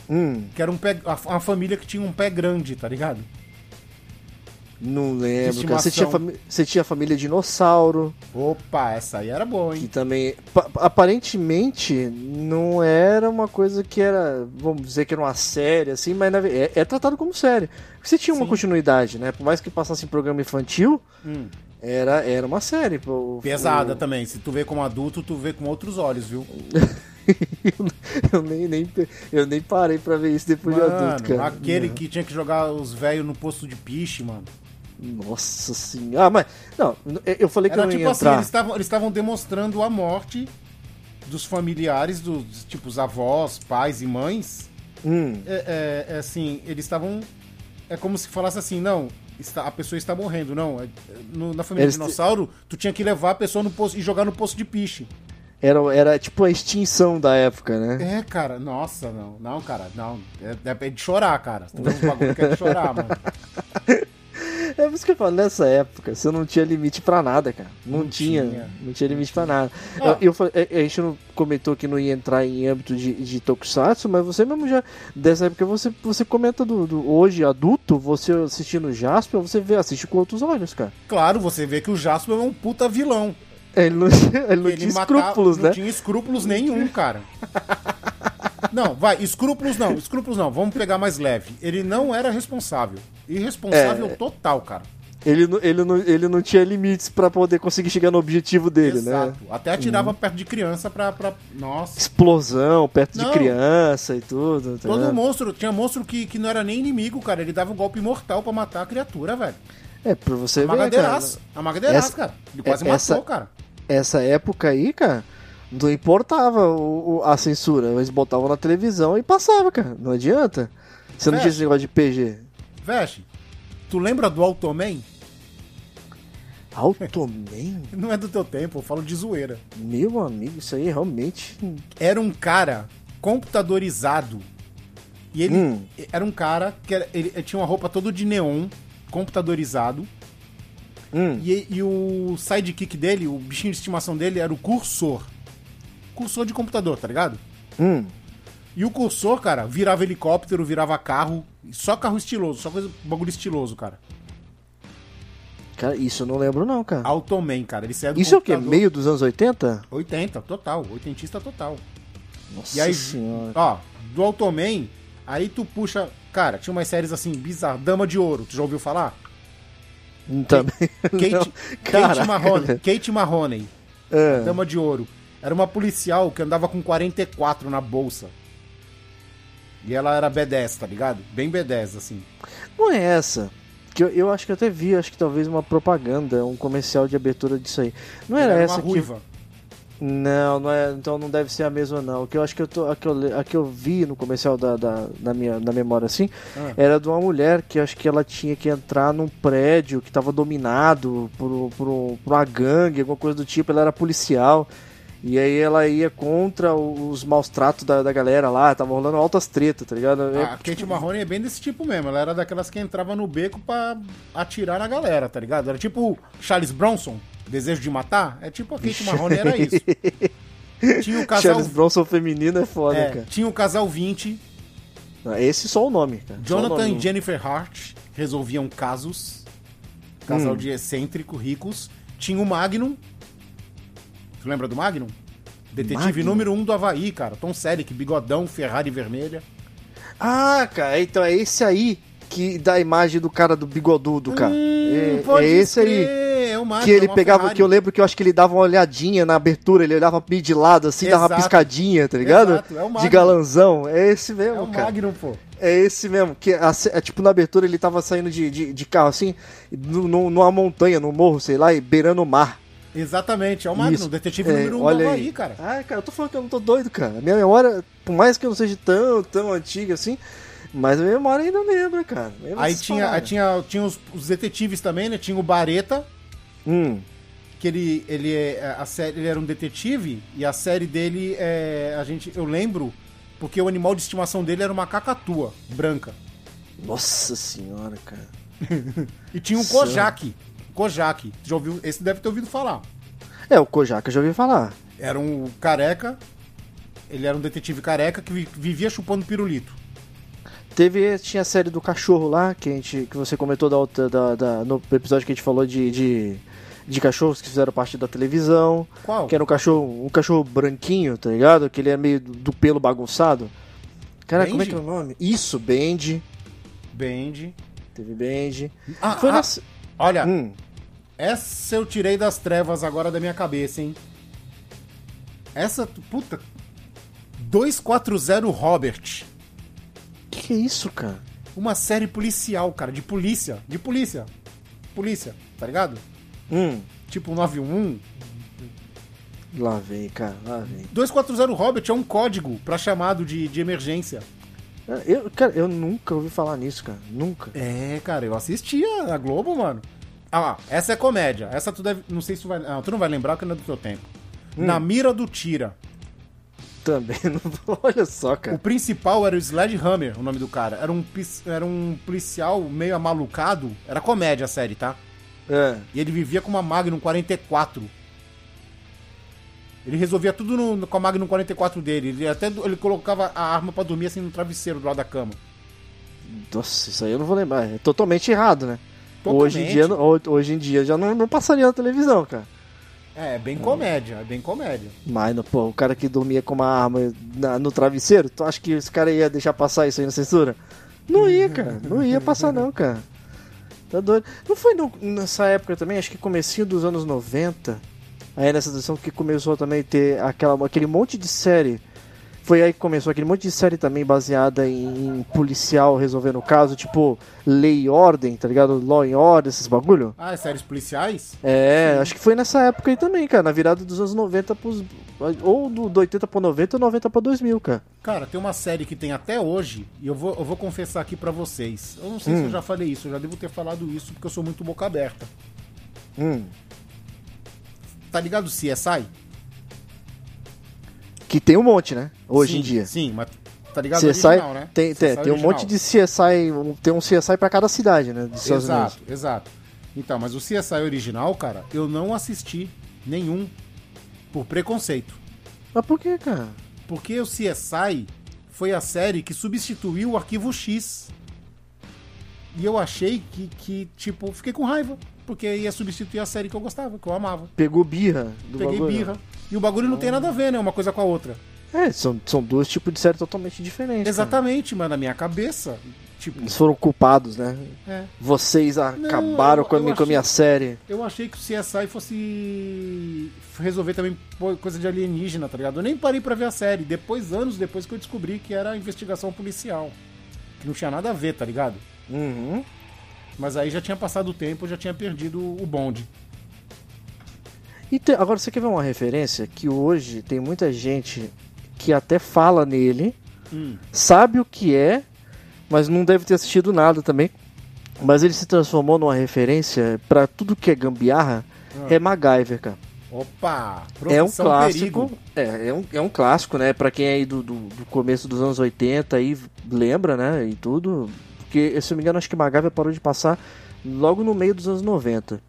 Hum, Que era um pé, uma família que tinha um pé grande, tá ligado? Não lembro, cara. Você tinha, você tinha a família dinossauro, Opa, essa aí era boa, que hein? também. pa- aparentemente não era uma coisa que era. Vamos dizer que era uma série, assim, mas é, é tratado como série. Porque você tinha uma Sim. continuidade, né? Por mais que passasse em programa infantil, Hum. Era, era uma série. pô. Pesada também. Se tu vê como adulto, tu vê com outros olhos, viu? (laughs) eu, nem, nem, eu nem parei pra ver isso depois de adulto, Mano, cara. aquele Não. que tinha que jogar os velhos no posto de piche, mano. Nossa senhora. Ah, mas. Não, eu falei que Era eu não tipo ia assim, entrar. eles estavam eles estavam demonstrando a morte dos familiares, dos tipo os avós, pais e mães. Hum, É, é- é assim, eles estavam. É como se falasse assim, não, está, a pessoa está morrendo, não. é- no- na família Eles- dinossauro, tu tinha que levar a pessoa no posto e jogar no posto de piche. era, era tipo a extinção da época, né? É, cara, nossa, não, não, cara, não. É, é de chorar, cara. Tu vê uns bagulho que é de chorar, mano. (laughs) É por isso que eu falo, nessa época, você não tinha limite pra nada, cara. Não, Não tinha, tinha. Não tinha limite pra nada. Ah. Eu, eu falei- a, gente não comentou que não ia entrar em âmbito de, de Tokusatsu, mas você mesmo já, dessa época, você, você comenta do, do- hoje, adulto, você assistindo Jasper, você vê, assiste com outros olhos, cara. Claro, você vê que o Jasper é um puta vilão. Ele não, (laughs) ele não Ele tinha matava- escrúpulos, não né? tinha escrúpulos nenhum, cara. (laughs) Não, vai, escrúpulos não, escrúpulos não, vamos pegar mais leve. Ele não era responsável. Irresponsável É. total, cara. Ele, não- ele, não, ele não tinha limites pra poder conseguir chegar no objetivo dele, né? Exato. Até atirava perto de criança pra. pra... Nossa. Explosão perto Não. de criança e tudo. tá Todo ligado? monstro, tinha monstro que, que não era nem inimigo, cara. Ele dava um golpe mortal pra matar a criatura, velho. É, pra você ver, cara. Amagadeiraço. Amagadeiraço, Essa- cara. Ele quase é- essa- matou, cara. essa época aí, cara, não importava o, o- a censura. Eles botavam na televisão e passava, cara. Não adianta. Você não tinha esse negócio de PG. Veste, tu lembra do Automan? Automan? (laughs) Não é do teu tempo, eu falo de zoeira. Meu amigo, isso aí realmente. Era um cara computadorizado. E ele Hum. era um cara que era- ele, ele tinha uma roupa toda de neon, computadorizado. Hum. E, e o sidekick dele, o bichinho de estimação dele, era o cursor. Cursor de computador, tá ligado? Hum. E o cursor, cara, virava helicóptero, virava carro. Só carro estiloso, só coisa, bagulho estiloso, cara. Cara, isso eu não lembro, não, cara. Automan, cara. Ele saiu do Isso é o quê? computador- Meio dos anos 80? 80, total. Oitentista total. Nossa E aí, senhora. ó, do Automan, aí tu puxa. Cara, tinha umas séries assim, bizarras. Dama de Ouro, tu já ouviu falar? Também. Kate, (laughs) Não, Kate, velho. Kate Mahoney, É. Dama de Ouro. Era uma policial que andava com 44 na bolsa. E ela era B10, tá ligado? Bem B10, assim. Não é essa. Que eu, eu acho que eu até vi, acho que talvez uma propaganda, um comercial de abertura disso aí. Não era, Ela essa uma que. ruiva. Não, não é, então não deve ser a mesma não. O que eu acho que eu tô, a que eu, a que eu vi no comercial da, da, na minha na memória assim, Ah. era de uma mulher que acho que ela tinha que entrar num prédio que estava dominado por, por, por uma gangue, alguma coisa do tipo. Ela era policial. E aí ela ia contra os maus tratos da, da galera lá, tava rolando altas tretas, tá ligado? É, A Kate Mahoney é bem desse tipo mesmo. Ela era daquelas que entrava no beco pra atirar na galera, tá ligado? Era tipo Charles Bronson, Desejo de Matar. É tipo a Kate Mahoney, era isso. (laughs) Tinha o casal, Charles Bronson feminino é foda, é, cara. tinha o casal 20, Não, Esse só o nome, cara. Jonathan nome. e Jennifer Hart resolviam casos. Casal Hum. de excêntrico, ricos. Tinha o Magnum. Tu lembra do Magnum? Detetive Magnum? número 1 um do Havaí, cara. Tom Selleck, bigodão, Ferrari vermelha. Ah, cara, então é esse aí que dá a imagem do cara do bigodudo, cara. Hum, é, é esse aí. crer, É o Magnum, Que ele é pegava, Ferrari. que eu lembro que eu acho que ele dava uma olhadinha na abertura, ele olhava meio de lado assim, dava uma Exato. piscadinha, tá ligado? Exato, é o de galanzão. É esse É mesmo, o cara. Magnum, pô. É esse mesmo. Que é, tipo na abertura ele tava saindo de, de, de carro assim, numa montanha, no morro, sei lá, e beirando o mar. Exatamente, é o Magnum, Isso. detetive É, número 1 um olha Havaí, aí. cara. Ai, cara, eu tô falando que eu não tô doido, cara. A minha memória, por mais que eu não seja tão, tão antiga assim, mas a minha memória ainda lembra, cara. Lembra Aí tinha, aí tinha, tinha os, os detetives também, né? Tinha o Bareta, Hum, que ele, ele, é- a série, ele era um detetive, e a série dele, é, a gente, eu lembro, porque o animal de estimação dele era uma cacatua branca. nossa senhora, cara. (laughs) E tinha um Nossa. Kojak. Kojak. Já ouviu? Esse deve ter ouvido falar. É, o Kojak eu já ouvi falar. Era um careca. Ele era um detetive careca que vi- vivia chupando pirulito. Teve, tinha a série do cachorro lá, que, a gente, que você comentou da, outra- da, da- no episódio que a gente falou de, de, de cachorros que fizeram parte da televisão. Qual? Que era um cachorro, um cachorro branquinho, tá ligado? Que ele é meio do, pelo bagunçado. Cara, como é que é o nome? Isso, Bendy. Band. Teve Bendy. Ah, ah. Olha, Hum, essa eu tirei das trevas agora da minha cabeça, hein? Essa, puta. 240 Robert. que, que é isso, cara? Uma série policial, cara, de polícia. De polícia. Polícia, tá ligado? Hum, Tipo 911. lá vem, cara, lá vem. 240 Robert é um código pra chamado de, de emergência. Eu, cara, eu nunca ouvi falar nisso, cara. Nunca. É, cara, eu assistia a Globo, mano. Ah lá, essa é comédia. Essa tu deve. Não sei se tu vai. Não, tu não vai lembrar que não é do teu tempo. Na mira do Tira. Também (laughs) não. Olha só, O cara. principal era o Sledgehammer, o nome do cara. Era um, era um policial meio amalucado. Era comédia a série, tá? É. E ele vivia com uma Magnum 44. Ele resolvia tudo no- com a Magnum 44 dele. Ele até ele colocava a arma pra dormir assim no travesseiro do lado da cama. Nossa, isso aí eu não vou lembrar. É totalmente errado, né? Totalmente. Hoje em dia, hoje em dia já não, não passaria na televisão, cara. É, é bem comédia, é bem comédia. Mas, no- pô, o cara que dormia com uma arma na- no travesseiro, tu acha que esse cara ia deixar passar isso aí na censura? Não ia, cara. Não ia passar, não, cara. Tá doido. Não foi no- nessa época também, acho que comecinho dos anos 90, aí nessa edição que começou também a ter aquela, aquele monte de série. Foi aí que começou aquele monte de série também baseada em, policial resolvendo o caso, tipo Lei e Ordem, tá ligado? Law and Order, esses bagulho. Ah, é séries policiais? É, acho que foi nessa época aí também, cara, na virada dos anos 90 pros. Ou do, do 80 pra 90 ou 90 pra 2000, cara. Cara, tem uma série que tem até hoje, e eu vou, eu vou confessar aqui pra vocês. Eu não sei se eu já falei isso, eu já devo ter falado isso, porque eu sou muito boca aberta. Hum. Tá ligado o CSI? Que tem um monte, né? Hoje Sim, em dia. Sim, mas tá ligado CSI, original, né? tem, tem, CSI tem um monte de CSI, tem um CSI pra cada cidade, né? Dos Estados Exato, Unidos. exato. Então, mas o CSI original, cara, eu não assisti nenhum por preconceito. Mas por que, cara? Porque o CSI foi a série que substituiu o Arquivo X. E eu achei que, que tipo, fiquei com raiva. Porque ia substituir a série que eu gostava, que eu amava. Pegou birra do Peguei bagulho. birra. E o bagulho não tem nada a ver, né? Uma coisa com a outra. É, são, são dois tipos de série totalmente diferentes. cara. Exatamente, mas na minha cabeça, tipo, Eles foram culpados, né? é. Vocês acabaram eu- com, a eu minha, com a minha achei- série. Eu achei que o CSI fosse resolver também coisa de alienígena, tá ligado? Eu nem parei pra ver a série. Depois, anos depois que eu descobri que era investigação policial. Que não tinha nada a ver, tá ligado? Uhum. Mas aí já tinha passado o tempo, já tinha perdido o bonde. E te- agora você quer ver uma referência que hoje tem muita gente que até fala nele, Hum. sabe o que é, mas não deve ter assistido nada também. Mas ele se transformou numa referência pra tudo que é gambiarra, é MacGyver, cara. Opa! É um clássico. É, é um, é um clássico, né? Pra quem é aí do, do, do começo dos anos 80 aí lembra, né? E tudo. Porque, se eu não me engano, acho que MacGyver parou de passar logo no meio dos anos 90.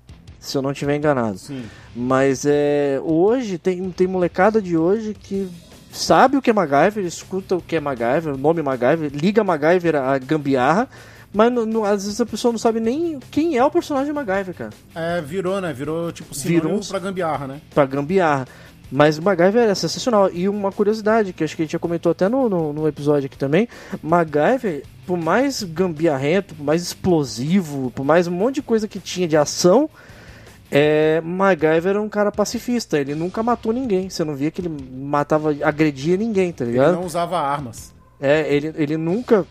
Se eu não estiver enganado. Sim. Mas é, hoje tem, tem molecada de hoje que sabe o que é MacGyver, escuta o que é MacGyver, o nome MacGyver, liga MacGyver a gambiarra, mas não- não- às vezes a pessoa não sabe nem quem é o personagem MacGyver, cara, É, virou, né? Virou tipo sinônimo Virou pra gambiarra, né? pra gambiarra. Mas MacGyver é sensacional. E uma curiosidade, que acho que a gente já comentou até no, no, no episódio aqui também, MacGyver, por mais gambiarrento, por mais explosivo, por mais um monte de coisa que tinha de ação, é, MacGyver era um cara pacifista, ele nunca matou ninguém. Você não via que ele matava, agredia ninguém, tá Ele ligado? não usava armas. É, ele, ele nunca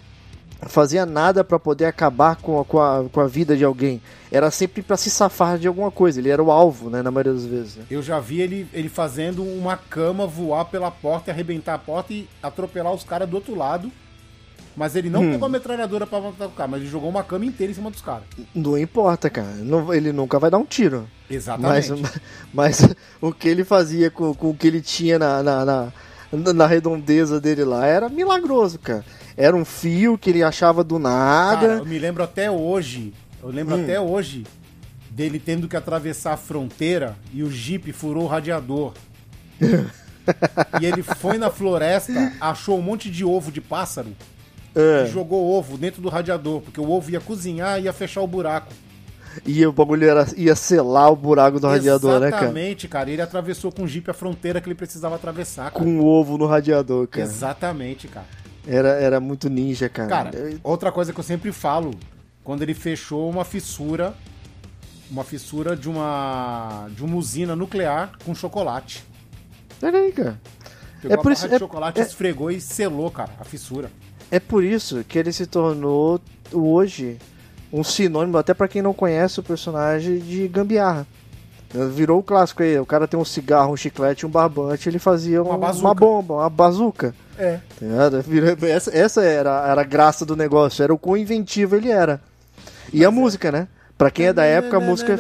fazia nada pra poder acabar com a, com, a, com a vida de alguém. Era sempre pra se safar de alguma coisa. Ele era o alvo, né, na maioria das vezes. né? Eu já vi ele, ele fazendo uma cama voar pela porta e arrebentar a porta e atropelar os caras do outro lado. Mas ele não Hum. pegou a metralhadora pra matar o cara, mas ele jogou uma cama inteira em cima dos caras. Não importa, cara. Não- ele nunca vai dar um tiro. Mas, Exatamente. (laughs) mas o que ele fazia com, com o que ele tinha na, na, na, na redondeza dele lá era milagroso, cara. Era um fio que ele achava do Cara, nada. eu me lembro até hoje, eu lembro Hum. até hoje dele tendo que atravessar a fronteira e o Jeep furou o radiador. (laughs) e ele foi na floresta, achou um monte de ovo de pássaro É. e jogou ovo dentro do radiador, porque o ovo ia cozinhar e ia fechar o buraco. E o bagulho era, ia selar o buraco do radiador, né, cara? Exatamente, cara. Ele atravessou com o Jeep a fronteira que ele precisava atravessar, cara. Com o ovo no radiador, cara. Exatamente, cara. Era, era muito ninja, cara. Cara, outra coisa que eu sempre falo, quando ele fechou uma fissura, uma fissura de uma de uma usina nuclear com chocolate. Olha aí, cara. Pegou É por isso- de é- chocolate, é- esfregou e selou, cara, a fissura. É por isso que ele se tornou hoje um sinônimo, até pra quem não conhece o personagem, de gambiarra. Virou o clássico aí. O cara tem um cigarro, um chiclete, um barbante, ele fazia Uma um- uma bomba, uma bazuca. É. Tá Essa, essa era, era a graça do negócio, era o quão inventivo ele era. E a música, né? Pra quem é da época, a música.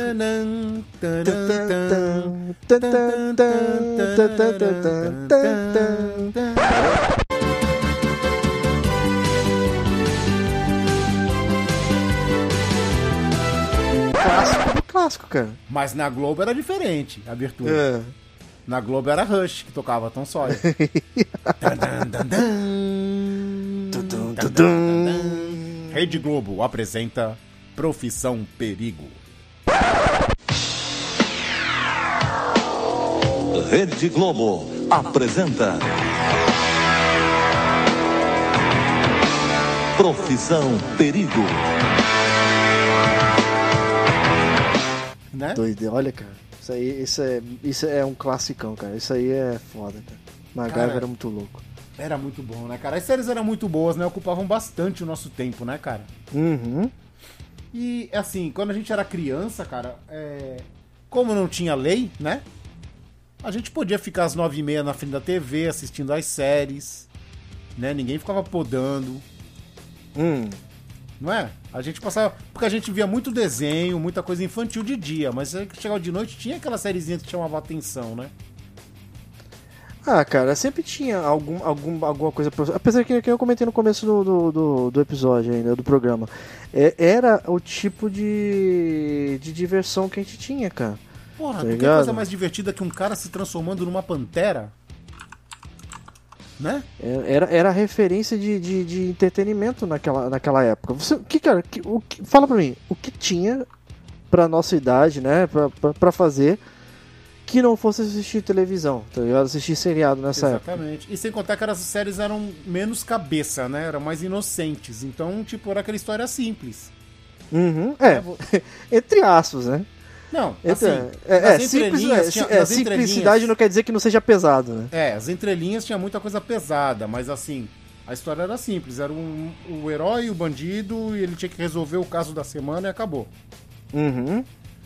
Clássico do clássico, cara. Mas na Globo era diferente a abertura. É. Na Globo era Rush que tocava Tom Sawyer. (laughs) Rede Globo apresenta Profissão Perigo. Rede Globo apresenta Profissão Perigo. Né? Doido, olha, cara. Isso aí isso é, isso é um classicão, cara. Isso aí é foda, cara. MacGyver Cara, era muito louco. Era muito bom, né, cara? As séries eram muito boas, né? Ocupavam bastante o nosso tempo, né, cara? Uhum. E, assim, quando a gente era criança, cara, é... como não tinha lei, né? A gente podia ficar às nove e meia na frente da TV assistindo as séries, né? Ninguém ficava podando, Hum. não é? A gente passava... Porque a gente via muito desenho, muita coisa infantil de dia, mas chegava de noite tinha aquela sériezinha que chamava atenção, né? Ah, cara, sempre tinha algum, algum, alguma coisa. pra- Apesar que, que eu comentei no começo do, do, do, do episódio ainda, do programa. É, era o tipo de, de diversão que a gente tinha, cara. Porra, Tá quer ligado? coisa mais divertida que um cara se transformando numa pantera? Né? É, Era, era referência de, de, de entretenimento naquela, naquela época. Você, o que, cara, que, o que- fala pra mim, o que tinha pra nossa idade, né, pra, pra, pra fazer que não fosse assistir televisão, tá ligado? Assistir seriado nessa época. Exatamente. E sem contar que as séries eram menos cabeça, né? Eram mais inocentes. Então, tipo, era aquela história simples. Uhum, é, (laughs) entre aspas, né? Não, assim, é, é, nas simples, entrelinhas é, tinha- é, nas simplicidade não quer dizer que não seja pesado, né? É, as entrelinhas tinha muita coisa pesada, mas assim, a história era simples. Era um, o herói, o bandido, e ele tinha que resolver o caso da semana e acabou. Uhum.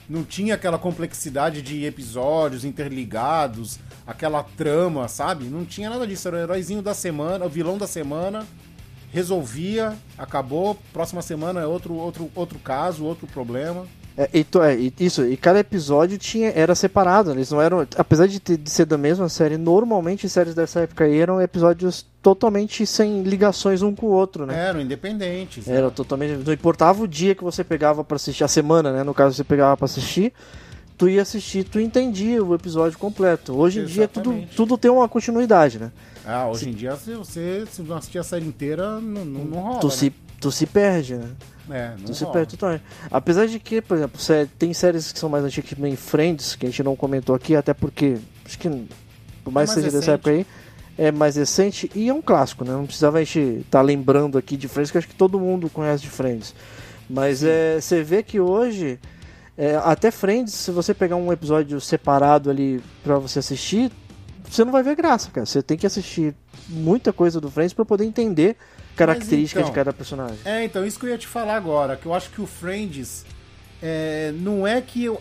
Não tinha aquela complexidade de episódios interligados, aquela trama, sabe? Não tinha nada disso. Era o heróizinho da semana, o vilão da semana, resolvia, acabou, próxima semana é outro, outro, outro caso, outro problema. É, e é, isso, e cada episódio tinha, era separado, né? eles não eram, apesar de, ter- de ser da mesma série, normalmente séries dessa época aí eram episódios totalmente sem ligações um com o outro, né? Eram independentes. Era totalmente, não importava o dia que você pegava pra assistir, a semana, né? No caso você pegava pra assistir, tu ia assistir, tu entendia o episódio completo. Hoje em dia tudo, Exatamente. tudo tem uma continuidade, né? Ah, hoje em dia, se você se não assistir a série inteira, não, não, não rola. Tu né? se, tu se perde, né? É, não perde totalmente. Apesar de que, por exemplo, tem séries que são mais antigas, que nem Friends, que a gente não comentou aqui, até porque, acho que, por mais É que seja dessa recente. época aí, é mais recente e é um clássico, né? Não precisava a gente estar lembrando aqui de Friends, que acho que todo mundo conhece de Friends. Mas é, você vê que hoje, é, até Friends, se você pegar um episódio separado ali pra você assistir, você não vai ver graça, cara. Você tem que assistir muita coisa do Friends pra poder entender características então, de cada personagem. É, então, isso que eu ia te falar agora, que eu acho que o Friends é, não é que eu-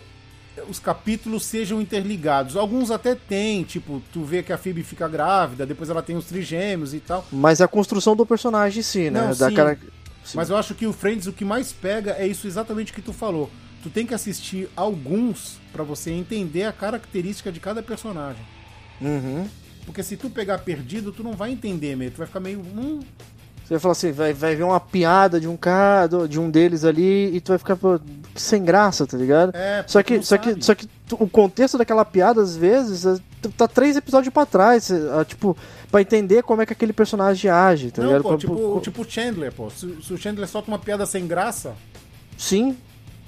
os capítulos sejam interligados. Alguns até tem, tipo, tu vê que a Phoebe fica grávida, depois ela tem os trigêmeos e tal. Mas a construção do personagem em si, né? Não, da sim. cara... Sim. Mas eu acho que o Friends, o que mais pega é isso exatamente que tu falou. Tu tem que assistir alguns pra você entender a característica de cada personagem. Uhum. Porque se tu pegar perdido, tu não vai entender mesmo. Tu vai ficar meio. Hum, Você vai falar assim, vai, vai ver uma piada de um cara, de um deles ali, e tu vai ficar pô, sem graça, tá ligado? É, Só que, só que, só que tu- o contexto daquela piada, às vezes, é- tá três episódios pra trás, é, é, tipo, pra entender como é que aquele personagem age, tá Não, ligado? pô, tipo, tipo o Chandler, pô. Se, se o Chandler solta uma piada sem graça, Sim,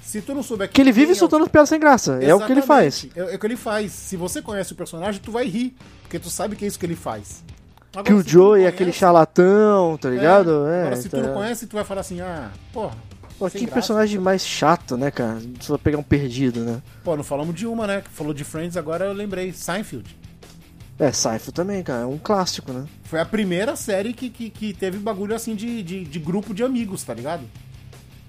se tu não souber que ele vive é soltando piada sem graça, é o que ele faz. Exatamente, É, é o que ele faz. Se você conhece o personagem, tu vai rir, porque tu sabe que é isso que ele faz. Agora, Que o não Joey é conhece- aquele charlatão, tá ligado? É, Agora, se tá tu não ligado? conhece, tu vai falar assim, ah, porra. Pô, que graça. personagem mais chato, né, cara? Vai pegar um perdido, né? Pô, não falamos de uma, né? Falou de Friends, agora eu lembrei. Seinfeld. É, Seinfeld também, cara, é um clássico, né? Foi a primeira série que, que, que teve bagulho assim de, de, de grupo de amigos, tá ligado?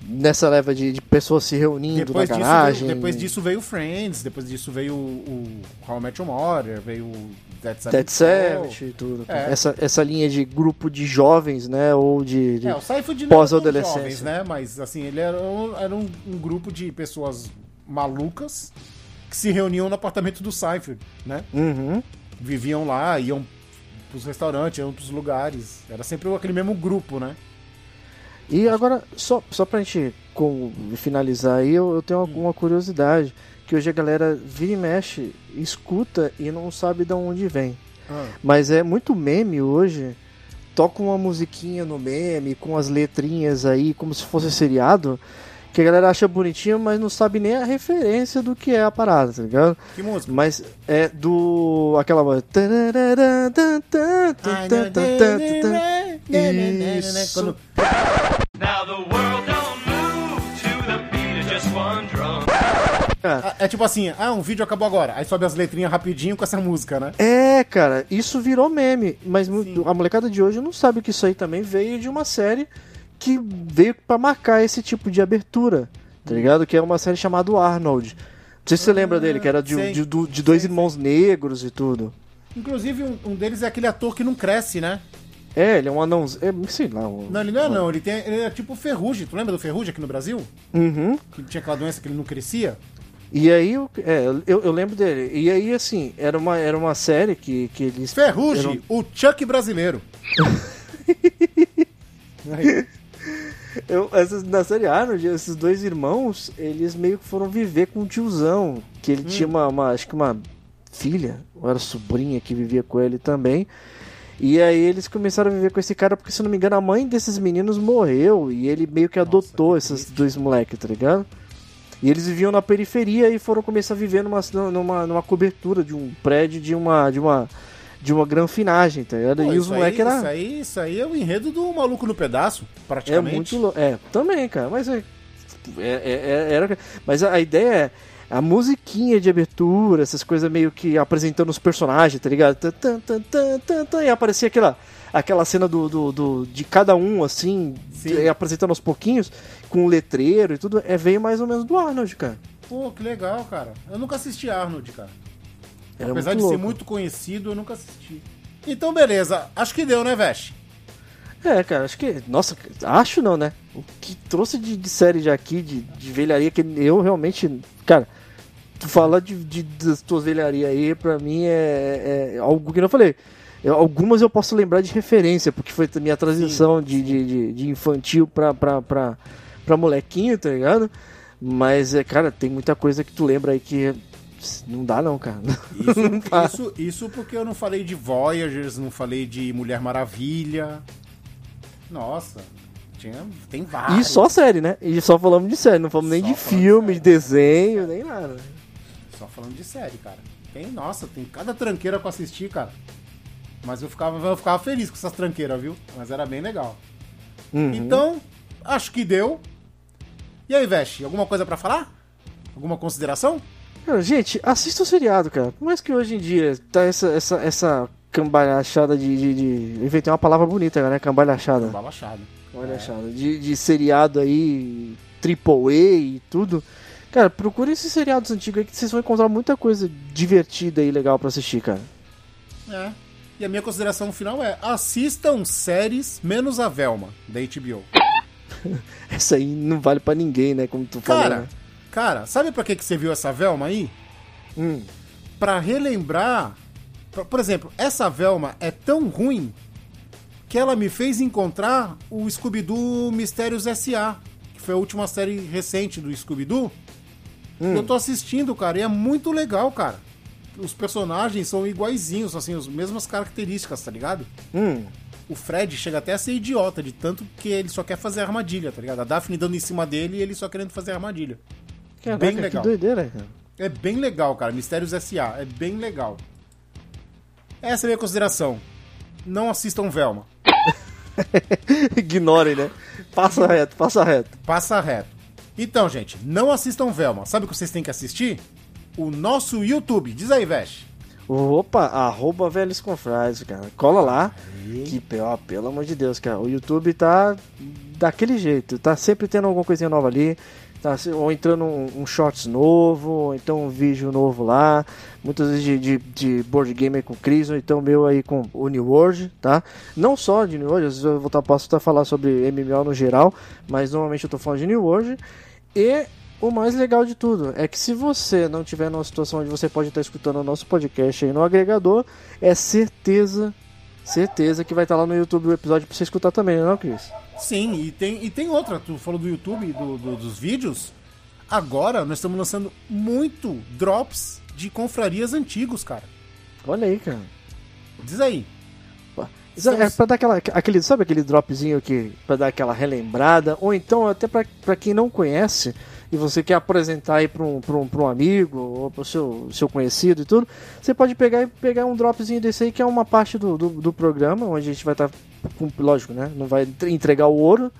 Nessa leva de, de pessoas se reunindo Depois na disso, garagem. veio, depois disso veio Friends, depois disso veio o, o How I Met Your Mother, veio o Dead Savage. Dead e tudo. É. Essa, essa linha de grupo de jovens, né? Ou de. de- É, o Seinfeld não tão Pós-adolescência. jovens, né? Mas, assim, ele era, um, era um, um grupo de pessoas malucas que se reuniam no apartamento do Seinfeld, né? Uhum. Viviam lá, iam pros restaurantes, iam pros lugares. Era sempre aquele mesmo grupo, né? E agora, só, só pra gente com, finalizar aí, eu, eu tenho alguma curiosidade. Que hoje a galera vira e mexe, escuta e não sabe de onde vem. Mas é muito meme hoje. Toca uma musiquinha no meme, com as letrinhas aí, como se fosse seriado. Que a galera acha bonitinho, mas não sabe nem a referência do que é a parada, tá ligado? Que música? Mas é do. aquela. Isso. Now the world Ah, É tipo assim, ah, um vídeo acabou agora. Aí sobe as letrinhas rapidinho com essa música, né? É, cara, isso virou meme. Mas mu- a molecada de hoje não sabe que isso aí também veio de uma série que veio pra marcar esse tipo de abertura, tá ligado? Que é uma série chamada Arnold. Não sei se você lembra dele, que era de, sei. de, do- de dois Sei, irmãos negros e tudo. Inclusive, um, um deles é aquele ator que não cresce, né? É, ele é um anãozinho. É, sei lá. Um... Não, ele não é não. Ele, tem, ele é tipo o Ferrugem. Tu lembra do Ferrugem aqui no Brasil? Uhum. Que tinha aquela doença que ele não crescia? E aí, eu- é, eu, eu lembro dele. E aí, assim, era uma, era uma série que, que eles. Ferrugem, eram- o Chuck brasileiro. (laughs) Eu, essas, na série Arnold, esses dois irmãos, eles meio que foram viver com o tiozão. Que ele tinha uma, uma- acho que uma filha, ou era sobrinha que vivia com ele também. E aí eles começaram a viver com esse cara, porque se não me engano, a mãe desses meninos morreu. E ele meio que adotou que esses dois moleques, tá ligado? E eles viviam na periferia e foram começar a viver numa, numa, numa cobertura de um prédio de uma. de uma. de uma granfinagem, tá ligado? pô, e os moleques eram. isso, aí, isso aí é o enredo do Maluco no Pedaço, É praticamente. muito louco. É, também, cara. Mas é, é- é- é- era, mas a, ideia é a musiquinha de abertura, essas coisas meio que apresentando os personagens, tá ligado? Tan, tan, tan, tan, tan, tan, e aparecia aquela, aquela cena do, do, do- de cada um, assim, Sim. apresentando aos pouquinhos, com letreiro e tudo. É, veio mais ou menos do Arnold, cara. Pô, que legal, cara. Eu nunca assisti Arnold, cara. Era Apesar de ser louco. muito conhecido, eu nunca assisti. Então, beleza. Acho que deu, né, Vesh? É, cara, acho que. Nossa, acho não, né? O que trouxe de, de série já aqui, de, de velharia, que eu realmente. Cara, tu falar de, de, das tuas velharias aí, pra mim é, é algo que eu não falei. Eu- algumas eu posso lembrar de referência, porque foi a minha transição de, de, de, de infantil pra, pra, pra, pra molequinho, tá ligado? Mas, é, cara, tem muita coisa que tu lembra aí que não dá não, cara. (laughs) Não dá. Isso, isso, isso porque eu não falei de Voyagers, não falei de Mulher Maravilha. Nossa, tinha, tem vários. E só série, né? E só falamos de série, não falamos nem Só de falando de filme, de série. desenho, nem nada. Só falando de série, cara. Tem, nossa, tem cada tranqueira pra assistir, cara. Mas eu ficava, eu ficava feliz com essas tranqueiras, viu? Mas era bem legal. Uhum. Então, acho que deu. E aí, Vesh, alguma coisa pra falar? Alguma consideração? Cara, gente, assista o seriado, cara. Por mais que hoje em dia tá essa, essa, essa cambalhachada de, de, de- Inventei uma palavra bonita, né? Cambalhachada. Balachado. Cambalhachada. De, de seriado aí, triple A e tudo. Cara, procure esses seriados antigos aí que vocês vão encontrar muita coisa divertida e legal pra assistir, cara. É. E a minha consideração final é: assistam séries menos a Velma, da HBO. (laughs) Essa aí não vale pra ninguém, né? Como tu falou. Cara, né? cara, sabe pra que, que você viu essa Velma aí? Hum. Pra relembrar. pra- Por exemplo, essa Velma é tão ruim que ela me fez encontrar o Scooby-Doo Mistérios S.A., que foi a última série recente do Scooby-Doo. Eu tô assistindo, cara, e é muito legal, cara. Os personagens são iguaizinhos, assim, as mesmas características, tá ligado? Hum. O Fred chega até a ser idiota, de tanto que ele só quer fazer armadilha, tá ligado? A Daphne dando em cima dele e ele só querendo fazer armadilha. Caraca, Bem que legal. doideira, cara. É bem legal, cara. Mistérios S.A. É bem legal. Essa é a minha consideração. Não assistam Velma. (laughs) Ignorem, né? Passa reto, passa reto. Passa reto. Então, gente, não assistam Velma. Sabe o que vocês têm que assistir? O nosso YouTube. Diz aí, Vesh. Opa, arroba velhos confrades, cara. Cola lá. Que, ó, pelo amor de Deus, cara. O YouTube tá daquele jeito. Tá sempre tendo alguma coisinha nova ali. Tá, ou entrando um, um shorts novo, ou então um vídeo novo lá. Muitas vezes de, de, de board game aí com Cris, ou então meu aí com o New World, tá? Não só de New World, às vezes eu vou tá, posso estar falar sobre MMO no geral, mas normalmente eu tô falando de New World. E o mais legal de tudo é que se você não tiver numa situação onde você pode estar escutando o nosso podcast aí no agregador, é certeza, certeza que vai estar lá no YouTube o episódio pra você escutar também, não, Cris? Sim, e tem, e tem outra. Tu falou do YouTube, do, do- dos vídeos. Agora nós estamos lançando muito drops de confrarias antigos, cara. Olha aí, cara. Diz aí. Isso É Estamos- pra dar aquela, aquele, sabe aquele dropzinho que pra dar aquela relembrada, ou então até pra, pra quem não conhece e você quer apresentar aí pra um, pra um, pra um amigo ou pro seu, seu conhecido e tudo, você pode pegar e pegar um dropzinho desse aí que é uma parte do, do, do programa, onde a gente vai estar, com lógico, né? Não vai entre- entregar o ouro,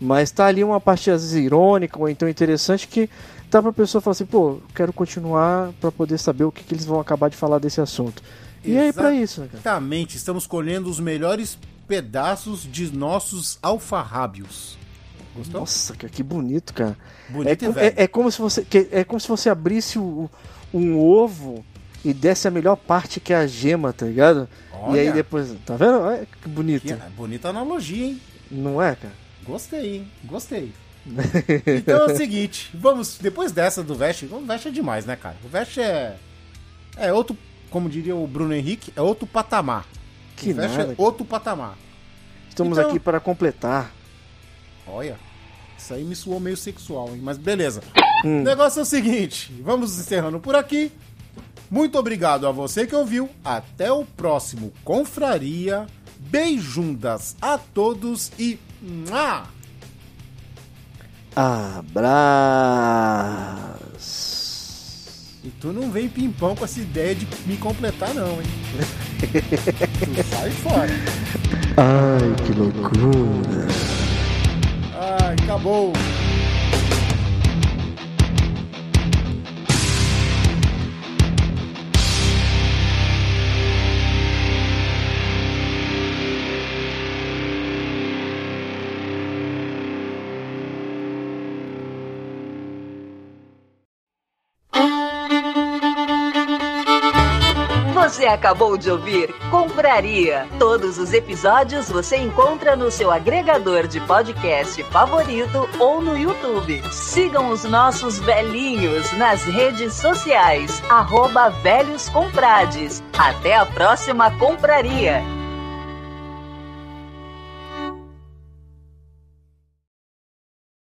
mas tá ali uma parte às vezes irônica ou então interessante que tá pra pessoa falar assim, pô, quero continuar pra poder saber o que, que eles vão acabar de falar desse assunto. E aí pra isso, né, cara? Exatamente, estamos colhendo os melhores pedaços de nossos alfarrábios. Gostou? Nossa, cara, que bonito, cara. Bonito é, e velho. é- é como se você é como se você abrisse o- um ovo e desse a melhor parte que é a gema, tá ligado? Olha. E aí depois, tá vendo? Olha que bonito. Que- é bonita analogia, hein? Não é, cara? Gostei, hein? Gostei. (laughs) então é o seguinte, vamos, depois dessa do Vest, o Vest é demais, né, cara? O Vest é. É outro, como diria o Bruno Henrique, é outro patamar. Que o Vest nada. é outro patamar. Estamos Então- aqui para completar. Olha, isso aí me suou meio sexual, hein? Mas beleza. O negócio é o seguinte, vamos encerrando por aqui. Muito obrigado a você que ouviu. Até o próximo Confraria. Beijundas a todos e. Mua! Abraço. E tu não vem pimpão com essa ideia de me completar, não, hein? (laughs) tu sai fora. Ai, que loucura. Ai, acabou. Você acabou de ouvir Compraria. Todos os episódios você encontra no seu agregador de podcast favorito ou no YouTube. Sigam os nossos velhinhos nas redes sociais, arroba. Até a próxima Compraria.